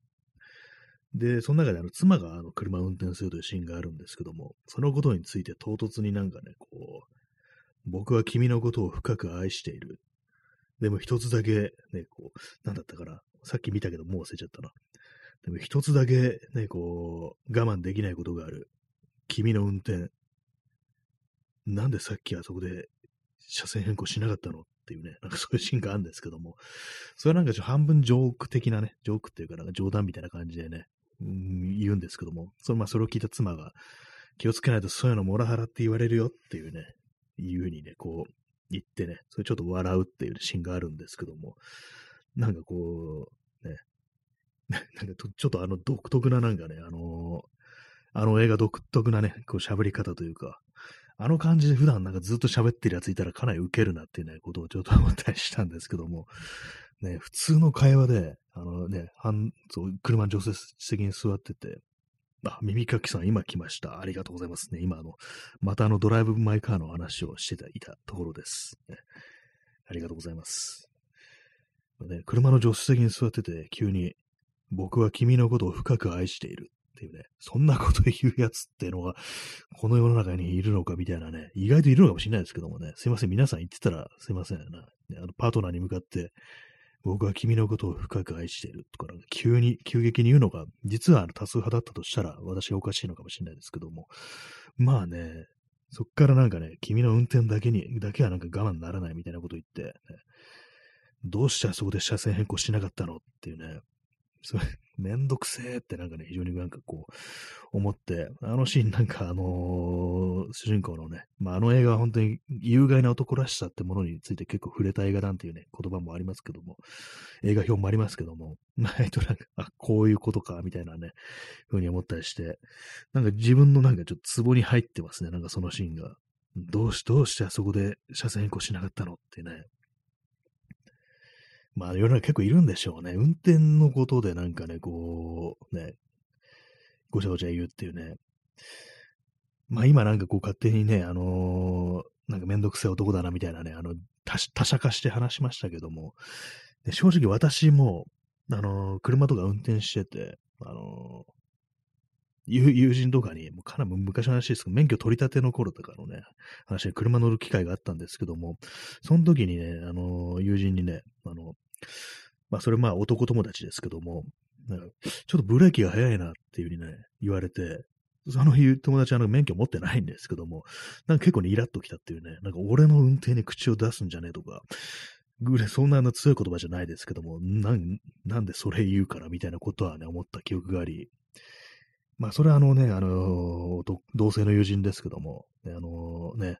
で、その中であの妻があの車を運転するというシーンがあるんですけども、そのことについて唐突になんかね、こう、僕は君のことを深く愛している。でも一つだけ、ね、こう、なんだったかな。さっき見たけどもう忘れちゃったな。でも一つだけ、ね、こう、我慢できないことがある。君の運転。なんでさっきあそこで車線変更しなかったの？っていうね、なんかそういうシーンがあるんですけども、それはなんかちょっと半分ジョーク的なね、ジョークっていうかなんか冗談みたいな感じでね、うん、言うんですけども、それ,、まあ、それを聞いた妻が、気をつけないとそういうのモラハラって言われるよっていうね、いうふうにね、こう言ってね、それちょっと笑うっていうシーンがあるんですけども、なんかこう、ね、なんかちょっとあの独特ななんかね、あのあの映画独特なね、こう喋り方というか、あの感じで普段なんかずっと喋ってるやついたらかなりウケるなっていうね、ことをちょっと思ったりしたんですけども、ね、普通の会話で、あのね、車の助手席に座ってて、あ、耳かきさん今来ました。ありがとうございますね。今あの、またあのドライブマイカーの話をしていたところです。ね、ありがとうございます。ね、車の助手席に座ってて、急に、僕は君のことを深く愛しているっていうね、そんなこと言うやつっていうのが、この世の中にいるのかみたいなね、意外といるのかもしれないですけどもね、すいません、皆さん言ってたらすいません、ね、あのパートナーに向かって、僕は君のことを深く愛しているとか、急に、急激に言うのが、実は多数派だったとしたら、私がおかしいのかもしれないですけども、まあね、そっからなんかね、君の運転だけに、だけはなんか我慢ならないみたいなこと言って、ね、どうしてあそこで車線変更しなかったのっていうね、それ、めんどくせえってなんかね、非常になんかこう、思って、あのシーンなんかあのー、主人公のね、まあ、あの映画は本当に有害な男らしさってものについて結構触れた映画なんていうね、言葉もありますけども、映画表もありますけども、ないとなんか、あ、こういうことか、みたいなね、ふうに思ったりして、なんか自分のなんかちょっとツボに入ってますね、なんかそのシーンが。どうし、どうしてあそこで車線変更しなかったのってね、まあ世の中結構いるんでしょうね。運転のことでなんかね、こう、ね、ごちゃごちゃ言うっていうね。まあ今なんかこう勝手にね、あのー、なんかめんどくせえ男だなみたいなね、あの、他者化して話しましたけども、で正直私も、あのー、車とか運転してて、あのー、友人とかに、もうかなり昔の話ですけど、免許取り立ての頃とかのね、話で車乗る機会があったんですけども、その時にね、あの、友人にね、あの、まあ、それまあ男友達ですけども、なんかちょっとブレーキが早いなっていうふうにね、言われて、その友達はなんか免許持ってないんですけども、なんか結構にイラッときたっていうね、なんか俺の運転に口を出すんじゃねえとか、ぐらいそんなの強い言葉じゃないですけども、なん、なんでそれ言うからみたいなことはね、思った記憶があり、まあ、それはあのね、あの、同性の友人ですけども、あのね、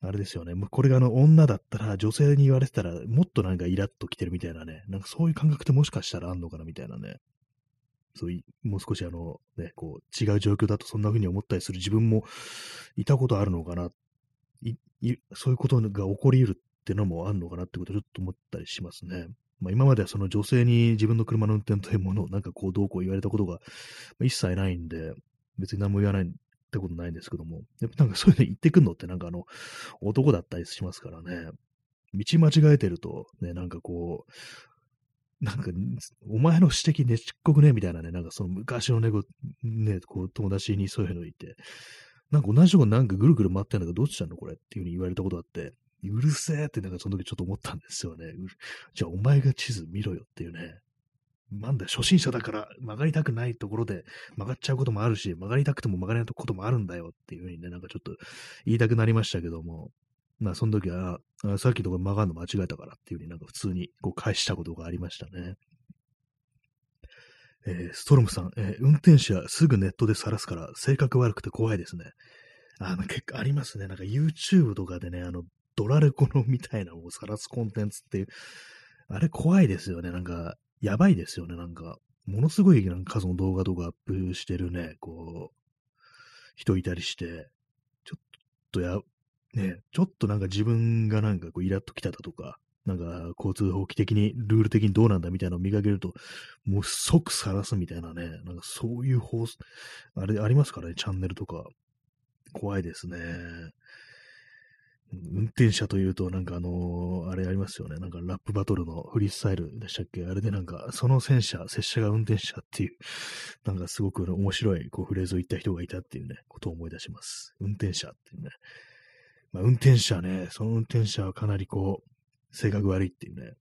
あれですよね。これがあの女だったら、女性に言われてたら、もっとなんかイラッと来てるみたいなね。なんかそういう感覚ってもしかしたらあんのかなみたいなね。そういう、もう少しあの、ね、こう、違う状況だとそんな風に思ったりする自分もいたことあるのかな。い、いそういうことが起こり得るってのもあるのかなってことをちょっと思ったりしますね。まあ、今まではその女性に自分の車の運転というものをなんかこうどうこう言われたことが一切ないんで、別に何も言わないったことないんですけども、やっぱなんかそういうの言ってくんのってなんかあの、男だったりしますからね。道間違えてると、ね、なんかこう、なんか、お前の指摘ねちっこくねみたいなね、なんかその昔のね、こう、ね、こう友達にそういうの言って、なんか同じとこなんかぐるぐる回ってんだけど、どっちなのこれっていう風に言われたことあって、うるせえってなんかその時ちょっと思ったんですよね。じゃあお前が地図見ろよっていうね。なんだ、初心者だから曲がりたくないところで曲がっちゃうこともあるし、曲がりたくても曲がれないこともあるんだよっていうふうにね、なんかちょっと言いたくなりましたけども、まあその時は、あさっきとこ曲がるの間違えたからっていうふうになんか普通にこう返したことがありましたね。えー、ストロムさん、えー、運転手はすぐネットで晒すから性格悪くて怖いですね。あの、結構ありますね。なんか YouTube とかでね、あの、ドラレコのみたいなのを晒すコンテンツっていう、あれ怖いですよね。なんか、やばいですよね、なんか。ものすごいなんか数の動画とかアップしてるね、こう、人いたりして、ちょっとや、ね、ちょっとなんか自分がなんかこうイラッときただとか、なんか交通法規的に、ルール的にどうなんだみたいなのを見かけると、もう即晒すみたいなね、なんかそういう放送、あれありますからね、チャンネルとか。怖いですね。運転者というと、なんかあのー、あれありますよね。なんかラップバトルのフリースタイルでしたっけ？あれでなんか、その戦車、拙者が運転者っていう、なんかすごく面白いこうフレーズを言った人がいたっていうね、ことを思い出します。運転者っていうね。まあ、運転者ね、その運転者はかなりこう、性格悪いっていうね。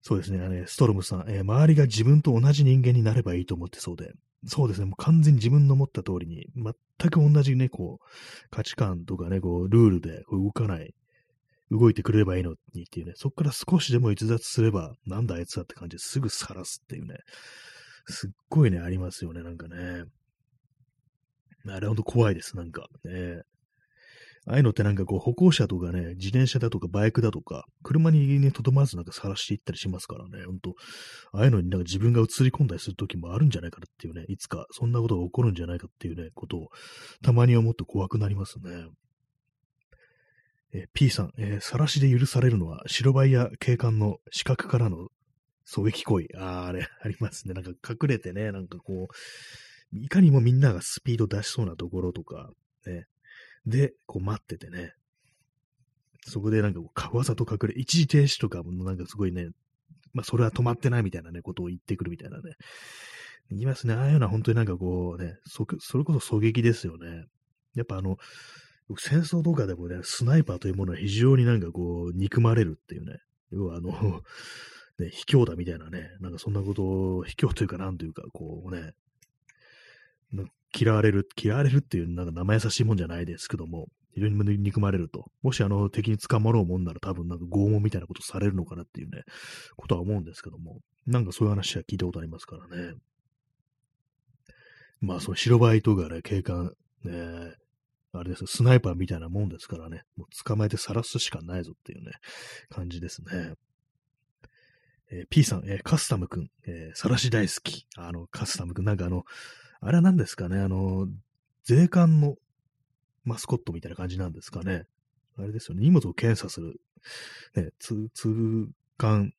そうですね、ねストロムさん、えー、周りが自分と同じ人間になればいいと思ってそうで、そうですね、もう完全に自分の思った通りに、全く同じね、こう、価値観とかね、こう、ルールで動かない、動いてくれればいいのにっていうね、そこから少しでも逸脱すれば、なんだあいつだって感じですぐ晒すっていうね、すっごいね、ありますよね、なんかね。あれほんと怖いです、なんかね。ああいうのってなんかこう歩行者とかね、自転車だとかバイクだとか、車にね、とどまらずなんか晒していったりしますからね、ほんと、ああいうのになんか自分が映り込んだりする時もあるんじゃないかっていうね、いつかそんなことが起こるんじゃないかっていうね、ことをたまに思って怖くなりますね。え、P さん、えー、晒しで許されるのは白バイや警官の視覚からの狙撃行為。ああ、あれ、ありますね。なんか隠れてね、なんかこう、いかにもみんながスピード出しそうなところとか、ね、で、こう待っててね、そこでなんかこう、わざと隠れ、一時停止とかもなんかすごいね、まあそれは止まってないみたいなね、ことを言ってくるみたいなね。言いますね。ああいうのは本当になんかこうね、そそれこそ狙撃ですよね。やっぱあの、戦争とかでもね、スナイパーというものは非常になんかこう、憎まれるっていうね。要はあの、ね、卑怯だみたいなね、なんかそんなことを、卑怯というかなんというか、こうね、嫌われる、嫌われるっていう、なんか生優しいもんじゃないですけども、非常に憎まれると。もしあの敵に捕まろうもんなら多分なんか拷問みたいなことされるのかなっていうね、ことは思うんですけども、なんかそういう話は聞いたことありますからね。まあその白バイとかね、警官、ね、あれですスナイパーみたいなもんですからね、もう捕まえて晒すしかないぞっていうね、感じですね。えー、P さん、えー、カスタムくん、えー、さらし大好き。あの、カスタムくん、なんかあの、あれは何ですかね、あの、税関のマスコットみたいな感じなんですかね？あれですよね、荷物を検査する、ね、通、通関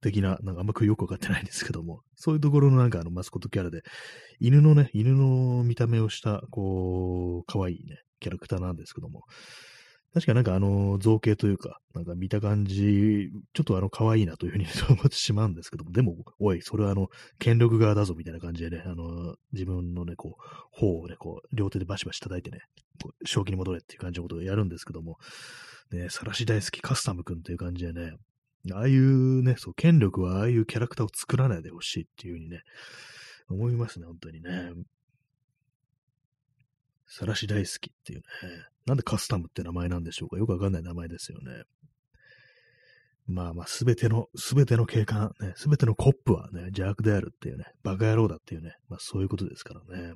的な、なんかあんまよくわかってないんですけども、そういうところのなんかあのマスコットキャラで、犬のね、犬の見た目をした、こう、可愛いね、キャラクターなんですけども、確かなんかあの造形というか、なんか見た感じ、ちょっとあの可愛いなというふうに 思ってしまうんですけども、でも、おい、それはあの、権力側だぞみたいな感じでね、あの、自分のね、こう、頬をね、こう、両手でバシバシ叩いてね、正気に戻れっていう感じのことをやるんですけども、ね、さらし大好きカスタムくんっていう感じでね、ああいうね、そう、権力はああいうキャラクターを作らないでほしいっていうふうにね、思いますね、本当にね。さらし大好きっていうね。なんでカスタムって名前なんでしょうかよくわかんない名前ですよね。まあまあ、すべての、すべての警官、ね、すべてのコップはね、邪悪であるっていうね、バカ野郎だっていうね、まあそういうことですからね。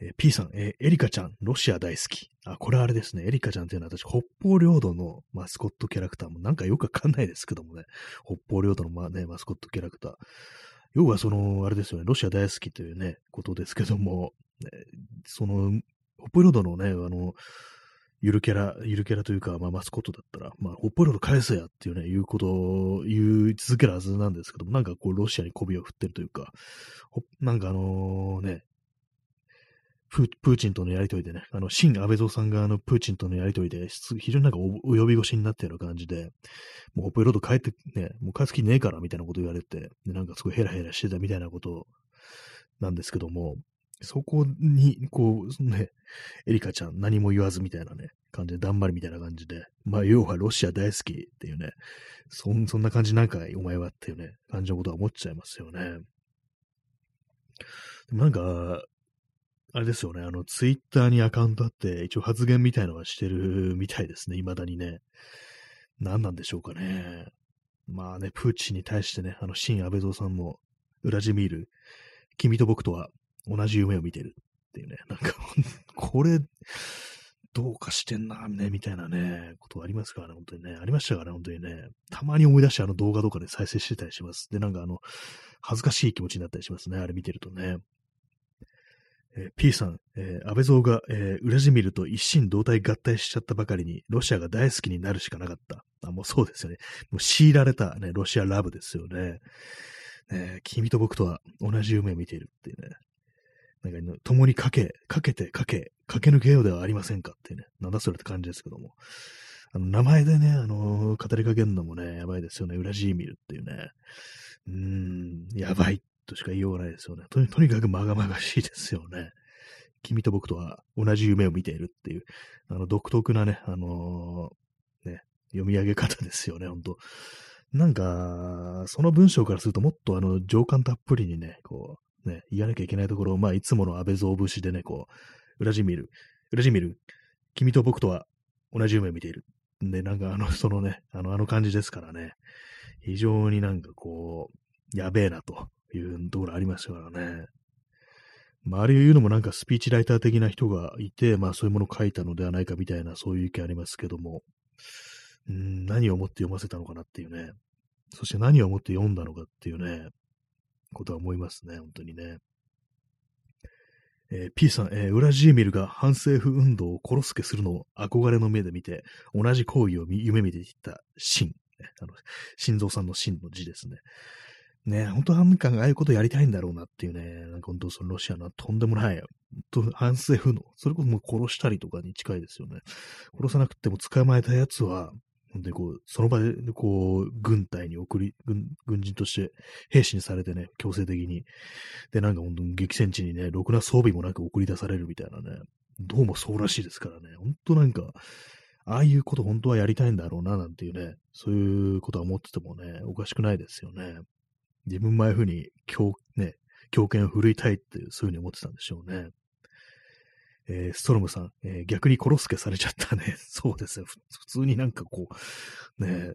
えー、P さん、えー、エリカちゃん、ロシア大好き。あ、これあれですね。エリカちゃんっていうのは私、北方領土のマスコットキャラクターもなんかよくわかんないですけどもね。北方領土の、まね、マスコットキャラクター。要はその、あれですよね、ロシア大好きというね、ことですけども、その、ホップロードのね、あの、ゆるキャラ、ゆるキャラというか、まあ、マスコットだったら、まあ、ホップロード返せやっていうね、いうことを言い続けるはずなんですけども、なんかこう、ロシアに媚びを振ってるというか、なんかあのね、プーチンとのやりとりでね、あの、新安倍蔵さんがあの、プーチンとのやりとりで、非常になんかお呼び越しになったような感じで、もうホップロード帰って、ね、もう帰す気ねえからみたいなこと言われて、でなんかすごいヘラヘラしてたみたいなことなんですけども、そこに、こう、ね、エリカちゃん何も言わずみたいなね、感じで、だんまりみたいな感じで、まあ、要はロシア大好きっていうね、そんそんな感じなんかお前はっていうね、感じのことは思っちゃいますよね。でもなんか、あれですよね、あの、ツイッターにアカウントあって、一応発言みたいのはしてるみたいですね、未だにね。何なんでしょうかね。まあね、プーチンに対してね、あの、新安倍蔵さんも、ウラジミール、君と僕とは同じ夢を見てるっていうね、なんか、これ、どうかしてんな、ね、みたいなね、ことありますからね、本当にね。ありましたからね、本当にね。たまに思い出してあの動画とかで再生してたりします。で、なんかあの、恥ずかしい気持ちになったりしますね、あれ見てるとね。えー、P さん、えー、安倍蔵が、えー、ウラジミルと一心同体合体しちゃったばかりに、ロシアが大好きになるしかなかった。あ、もうそうですよね。もう強いられたね、ロシアラブですよね。ね君と僕とは同じ夢を見ているっていうね。なんか、共にかけ、かけて、かけ、駆け抜けようではありませんかってね、なんだそれって感じですけども。あの、名前でね、あのー、語りかけるのもね、やばいですよね。ウラジーミルっていうね。うーん、やばいとしか言いようがないですよね。とにとにかくまがまがしいですよね。君と僕とは同じ夢を見ているっていう、あの、独特なね、あのー、ね、読み上げ方ですよね、ほんと。なんか、その文章からするともっとあの、情感たっぷりにね、こう、ね、言わなきゃいけないところを、まあ、いつもの安倍蔵節でね、こう、ウラジミル、ウラジミル、君と僕とは同じ夢を見ている。で、なんかあの、そのね、あの、あの感じですからね、非常になんかこう、やべえなというところありましたからね。まあ、あれ言うのもなんかスピーチライター的な人がいて、まあそういうものを書いたのではないかみたいな、そういう意見ありますけども、うん、何を思って読ませたのかなっていうね、そして何を思って読んだのかっていうね、ことは思いますね、本当にね。えー、P さん、えー、ウラジーミルが反政府運動を殺すけするのを憧れの目で見て、同じ行為を夢見ていたシン、あの、心臓さんのシンの字ですね。ね、本当はなんかああいうことやりたいんだろうなっていうね、なんか本当そのロシアのとんでもない、本当反政府の、それこそもう殺したりとかに近いですよね。殺さなくても捕まえたやつは、で、こう、その場で、こう、軍隊に送り、軍、軍人として兵士にされてね、強制的に。で、なんか本当に激戦地にね、ろくな装備もなく送り出されるみたいなね、どうもそうらしいですからね、本当なんか、ああいうこと本当はやりたいんだろうな、なんていうね、そういうことは思っててもね、おかしくないですよね。自分もああいうふうに、強、ね、強権を振るいたいっていう、そういうふうに思ってたんでしょうね。えー、ストロムさん、えー、逆に殺すけされちゃったね。そうですね。普通になんかこう、ね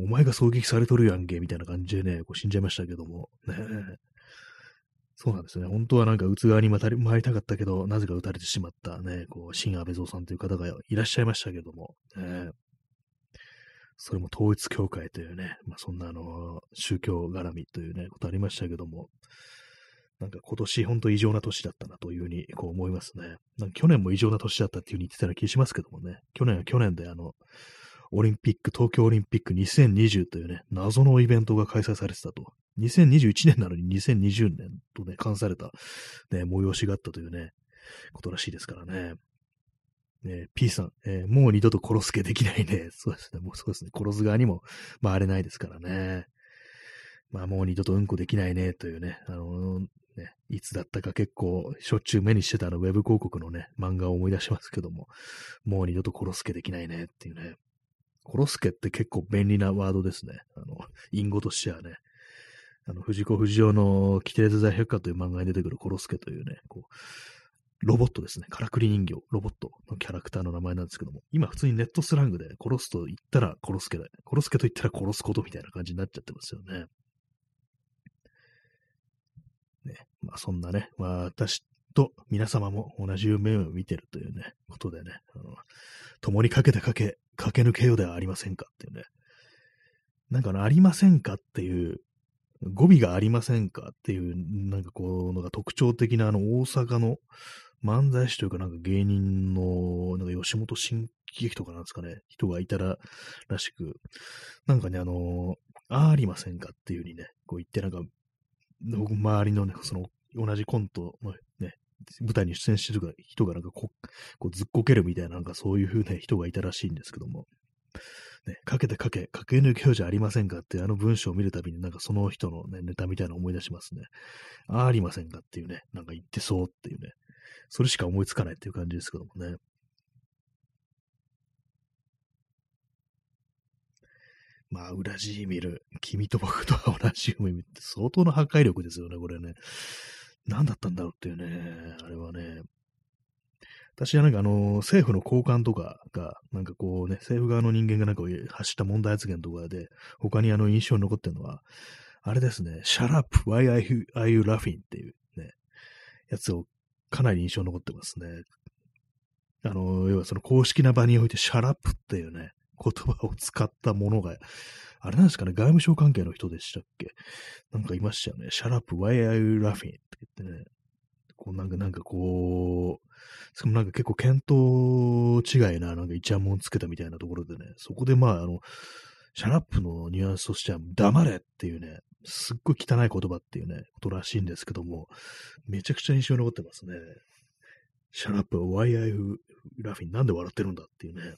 お前が狙撃されとるやんけ、みたいな感じでね、こう死んじゃいましたけども、ねそうなんですね。本当はなんか、打つ側に回りたかったけど、なぜか撃たれてしまったね、こう、新安倍蔵さんという方がいらっしゃいましたけども、ね、それも統一教会というね、まあ、そんなあの、宗教絡みというね、ことありましたけども、なんか今年本当異常な年だったなというふうにこう思いますね。なんか去年も異常な年だったっていうふうに言ってたような気しますけどもね。去年は去年であの、オリンピック、東京オリンピック2020というね、謎のイベントが開催されてたと。2021年なのに2020年とね、関された、ね、催しがあったというね、ことらしいですからね。ね P さん、えー、もう二度と殺す気できないね。そうですね、もうそうですね。殺す側にも回れないですからね。まあもう二度とうんこできないね、というね、あのね、いつだったか結構しょっちゅう目にしてたあのウェブ広告のね、漫画を思い出しますけども、もう二度と殺すけできないねっていうね。殺すけって結構便利なワードですね。あの、隠語としてはね。あの、藤子不二雄のキテレツ大百科という漫画に出てくる殺すけというね、こう、ロボットですね。からくり人形、ロボットのキャラクターの名前なんですけども、今普通にネットスラングで殺すと言ったら殺すけで、殺すけと言ったら殺すことみたいな感じになっちゃってますよね。ね、まあそんなね、まあ私と皆様も同じ夢を見てるというね、ことでね、あの共にかけてかけ、駆け抜けようではありませんかっていうね。なんかあ、りませんかっていう、語尾がありませんかっていう、なんかこう、のが特徴的なあの、大阪の漫才師というかなんか芸人の、なんか吉本新喜劇とかなんですかね、人がいたら、らしく、なんかね、あの、ありませんかっていう風にね、こう言って、なんか、周りのね、その、同じコントのね、舞台に出演してる人がなんかここうずっこけるみたいな、なんかそういう風な人がいたらしいんですけども、ね、かけてかけ、駆け抜けようじゃありませんかってあの文章を見るたびになんかその人のね、ネタみたいなの思い出しますね。あありませんかっていうね、なんか言ってそうっていうね、それしか思いつかないっていう感じですけどもね。まあ、ウラジーミル、君と僕とは同じ夢見て相当の破壊力ですよね、これね。何だったんだろうっていうね、あれはね。私はなんかあの、政府の高官とかが、なんかこうね、政府側の人間がなんか発した問題発言とかで、他にあの印象に残ってるのは、あれですね、Shut up, why are you, are you laughing? っていうね、やつをかなり印象に残ってますね。あの、要はその公式な場において Shut up っていうね、言葉を使ったものがあれなんですかね、外務省関係の人でしたっけ？なんかいましたよね。Shut up, why are you laughing? って言ってね。こうなんか、なんかこう、しかもなんか結構見当違いな、なんかイチャモンつけたみたいなところでね、そこでまあ、あの、Shut up のニュアンスとしては、黙れっていうね、すっごい汚い言葉っていうね、ことらしいんですけども、めちゃくちゃ印象に残ってますね。 Shut up、why are you laughing? なんで笑ってるんだっていうね。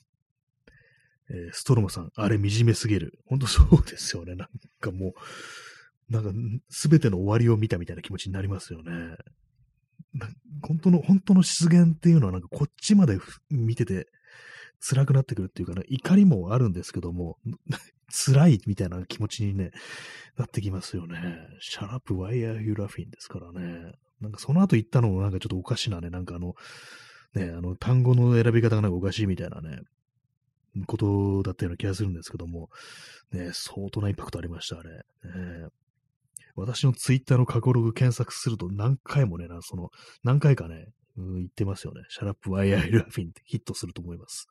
えー、ストロムさん、あれ惨めすぎる。ほんとそうですよね。なんかもう、なんか、すべての終わりを見たみたいな気持ちになりますよね。本当の、本当の失言っていうのはなんかこっちまで見てて辛くなってくるっていうかね、怒りもあるんですけども、辛いみたいな気持ちにね、なってきますよね。シャラップワイヤーユーラフィンですからね。なんかその後言ったのもなんかちょっとおかしなね、なんかあの、ね、あの単語の選び方がなんかおかしいみたいなね、ことだったような気がするんですけども、ね、相当なインパクトありました、あれ。ね、私のツイッターの過去ログ検索すると何回もね、その、何回かね、うん、言ってますよね。 Shut up why are you laughing ってヒットすると思います。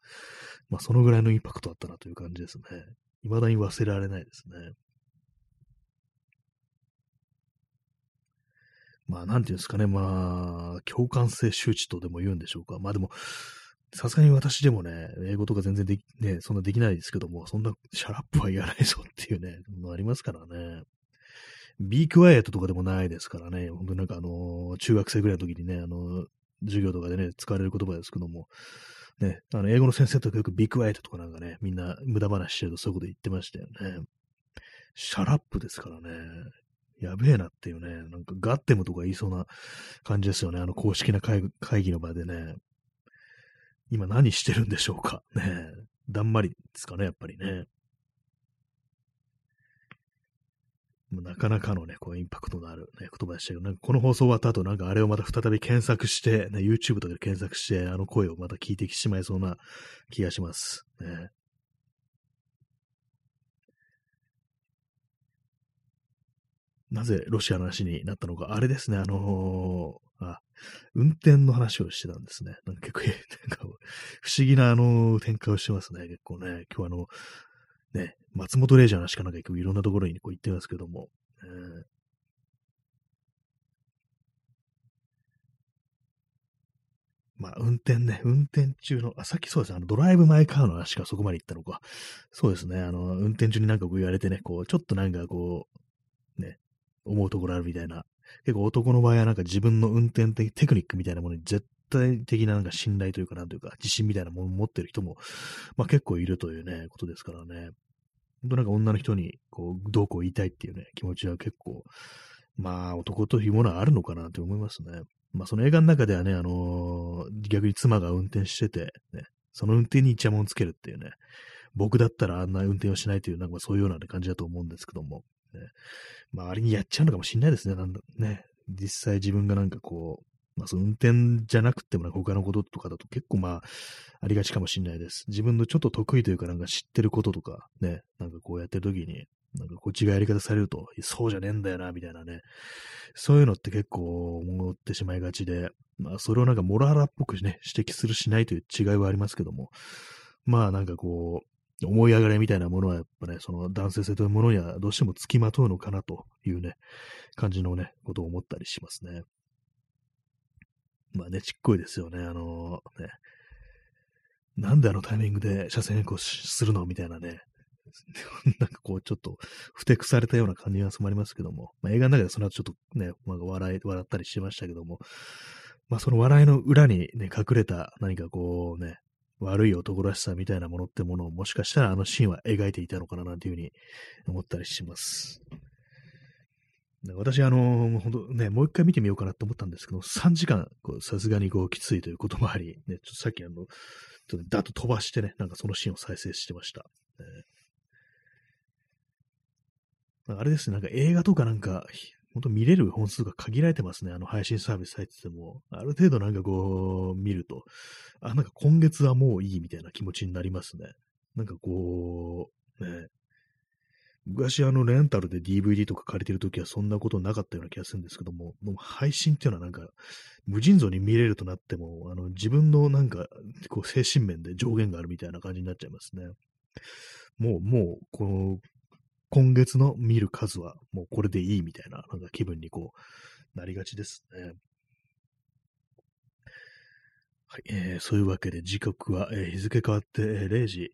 まあ、そのぐらいのインパクトあったなという感じですね。未だに忘れられないですね。まあ、なんていうんですかね、まあ、共感性羞恥とでも言うんでしょうか。まあでも、さすがに私でもね、英語とか全然でき、ね、そんなできないですけども、そんな Shut up は言わないぞっていうね、のありますからね。Be quiet とかでもないですからね、本当になんかあの、中学生ぐらいの時にね、あの、授業とかでね、使われる言葉ですけども、ね、あの、英語の先生とかよく Be quiet とかなんかね、みんな無駄話してるとそういうこと言ってましたよね。 Shut up ですからね。やべえなっていうね、なんか God damn とか言いそうな感じですよね。あの公式な会議の場でね。今何してるんでしょうか？ねだんまりですかね、やっぱりね。なかなかのね、こうインパクトのある、ね、言葉でしたけど、なんかこの放送終わった後、なんかあれをまた再び検索して、ね、YouTube とかで検索して、あの声をまた聞いてきしまいそうな気がします。ね、なぜロシアの話になったのか、あれですね、あのー、運転の話をしてたんですね。なんか結構、なんか不思議なあの展開をしてますね、結構ね。今日あの、ね、松本零士の話かなんか結構いろんなところにこう行ってますけども、えー、まあ、運転ね、運転中の、あ、さっきそうですね、あの、ドライブ・マイ・カーの話がそこまで行ったのか。そうですね、あの、運転中になんかこう言われてね、こう、ちょっとなんかこう、ね、思うところあるみたいな。結構男の場合はなんか自分の運転的テクニックみたいなものに絶対的ななんか信頼というかなんというか自信みたいなものを持ってる人も、まあ結構いるというね、ことですからね。本当なんか女の人にこう、どうこう言いたいっていうね、気持ちは結構、まあ男というものはあるのかなって思いますね。まあその映画の中ではね、あのー、逆に妻が運転してて、ね、その運転にイチャモンつけるっていうね、僕だったらあんな運転をしないという、なんかそういうような感じだと思うんですけども、ね、周りにやっちゃうのかもしれないですね。なんだね実際自分がなんかこう、まあ、その運転じゃなくてもなんか他のこととかだと結構まあ、ありがちかもしれないです。自分のちょっと得意というかなんか知ってることとかね、なんかこうやってる時に、なんかこっちがやり方されると、そうじゃねえんだよな、みたいなね。そういうのって結構思ってしまいがちで、まあそれをなんかモラハラっぽくね、指摘するしないという違いはありますけども、まあなんかこう、思い上がりみたいなものはやっぱね、その男性性というものにはどうしても付きまとうのかなというね、感じのね、ことを思ったりしますね。まあね、ちっこいですよね。あのー、ね、なんであのタイミングで車線変更するのみたいなね、なんかこう、ちょっと、ふてくされたような感じがありますけども、まあ、映画の中でその後ちょっとね、まあ、笑い、笑ったりしましたけども、まあ、その笑いの裏にね、隠れた何かこうね、悪い男らしさみたいなものってものをもしかしたらあのシーンは描いていたのかななんていうふうに思ったりします。私、あの、本当ね、もう一回見てみようかなと思ったんですけど、3時間、さすがにこう、きついということもあり、ね、ちょっとさっきあの、ちょっとダッと飛ばしてね、なんかそのシーンを再生してました。ね、あれですね、なんか映画とかなんか、本当見れる本数が限られてますね。あの配信サービス入ってても、ある程度なんかこう、見ると、あ、なんか今月はもういいみたいな気持ちになりますね。なんかこう、ね。昔あのレンタルで DVD とか借りてるときはそんなことなかったような気がするんですけども、も配信っていうのはなんか、無尽蔵に見れるとなっても、あの自分のなんか、こう精神面で上限があるみたいな感じになっちゃいますね。もう、もう、この今月の見る数はもうこれでいいみたいな、なんか気分にこう、なりがちですね。はい、えー、そういうわけで時刻は、えー、日付変わって0時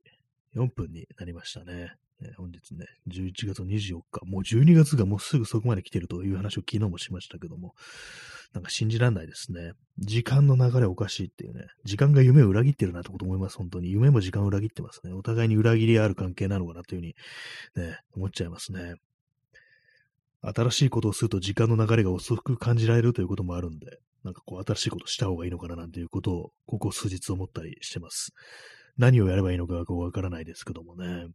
4分になりましたね。えー、本日ね、11月24日、もう12月がもうすぐそこまで来てるという話を昨日もしましたけども、なんか信じられないですね。時間の流れおかしいっていうね。時間が夢を裏切ってるなってこと思います、本当に。夢も時間を裏切ってますね。お互いに裏切りある関係なのかなというふうに、ね、思っちゃいますね。新しいことをすると時間の流れが遅く感じられるということもあるんで、なんかこう新しいことした方がいいのかななんていうことを、ここ数日思ったりしてます。何をやればいいのかがわからないですけどもね。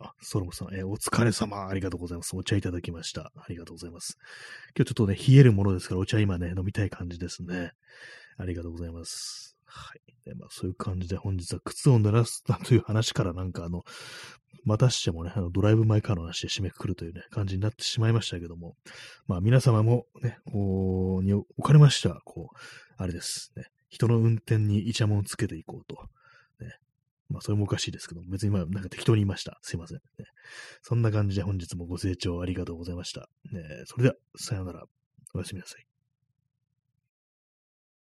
あ、ソロモさん、えー、お疲れ様。ありがとうございます。お茶いただきました。ありがとうございます。今日ちょっとね、冷えるものですから、お茶今ね、飲みたい感じですね。ありがとうございます。はい。でまあ、そういう感じで本日は靴を濡らすという話からなんかあの、またしてもね、あのドライブ・マイ・カーの話で締めくくるというね、感じになってしまいましたけども、まあ皆様もね、こう、におかれましては、こう、あれですね、人の運転にイチャモンつけていこうと。まあそれもおかしいですけど、別にまあなんか適当に言いました。すいません。ね、そんな感じで本日もご清聴ありがとうございました。ね、それでは、さようなら。おやすみなさい。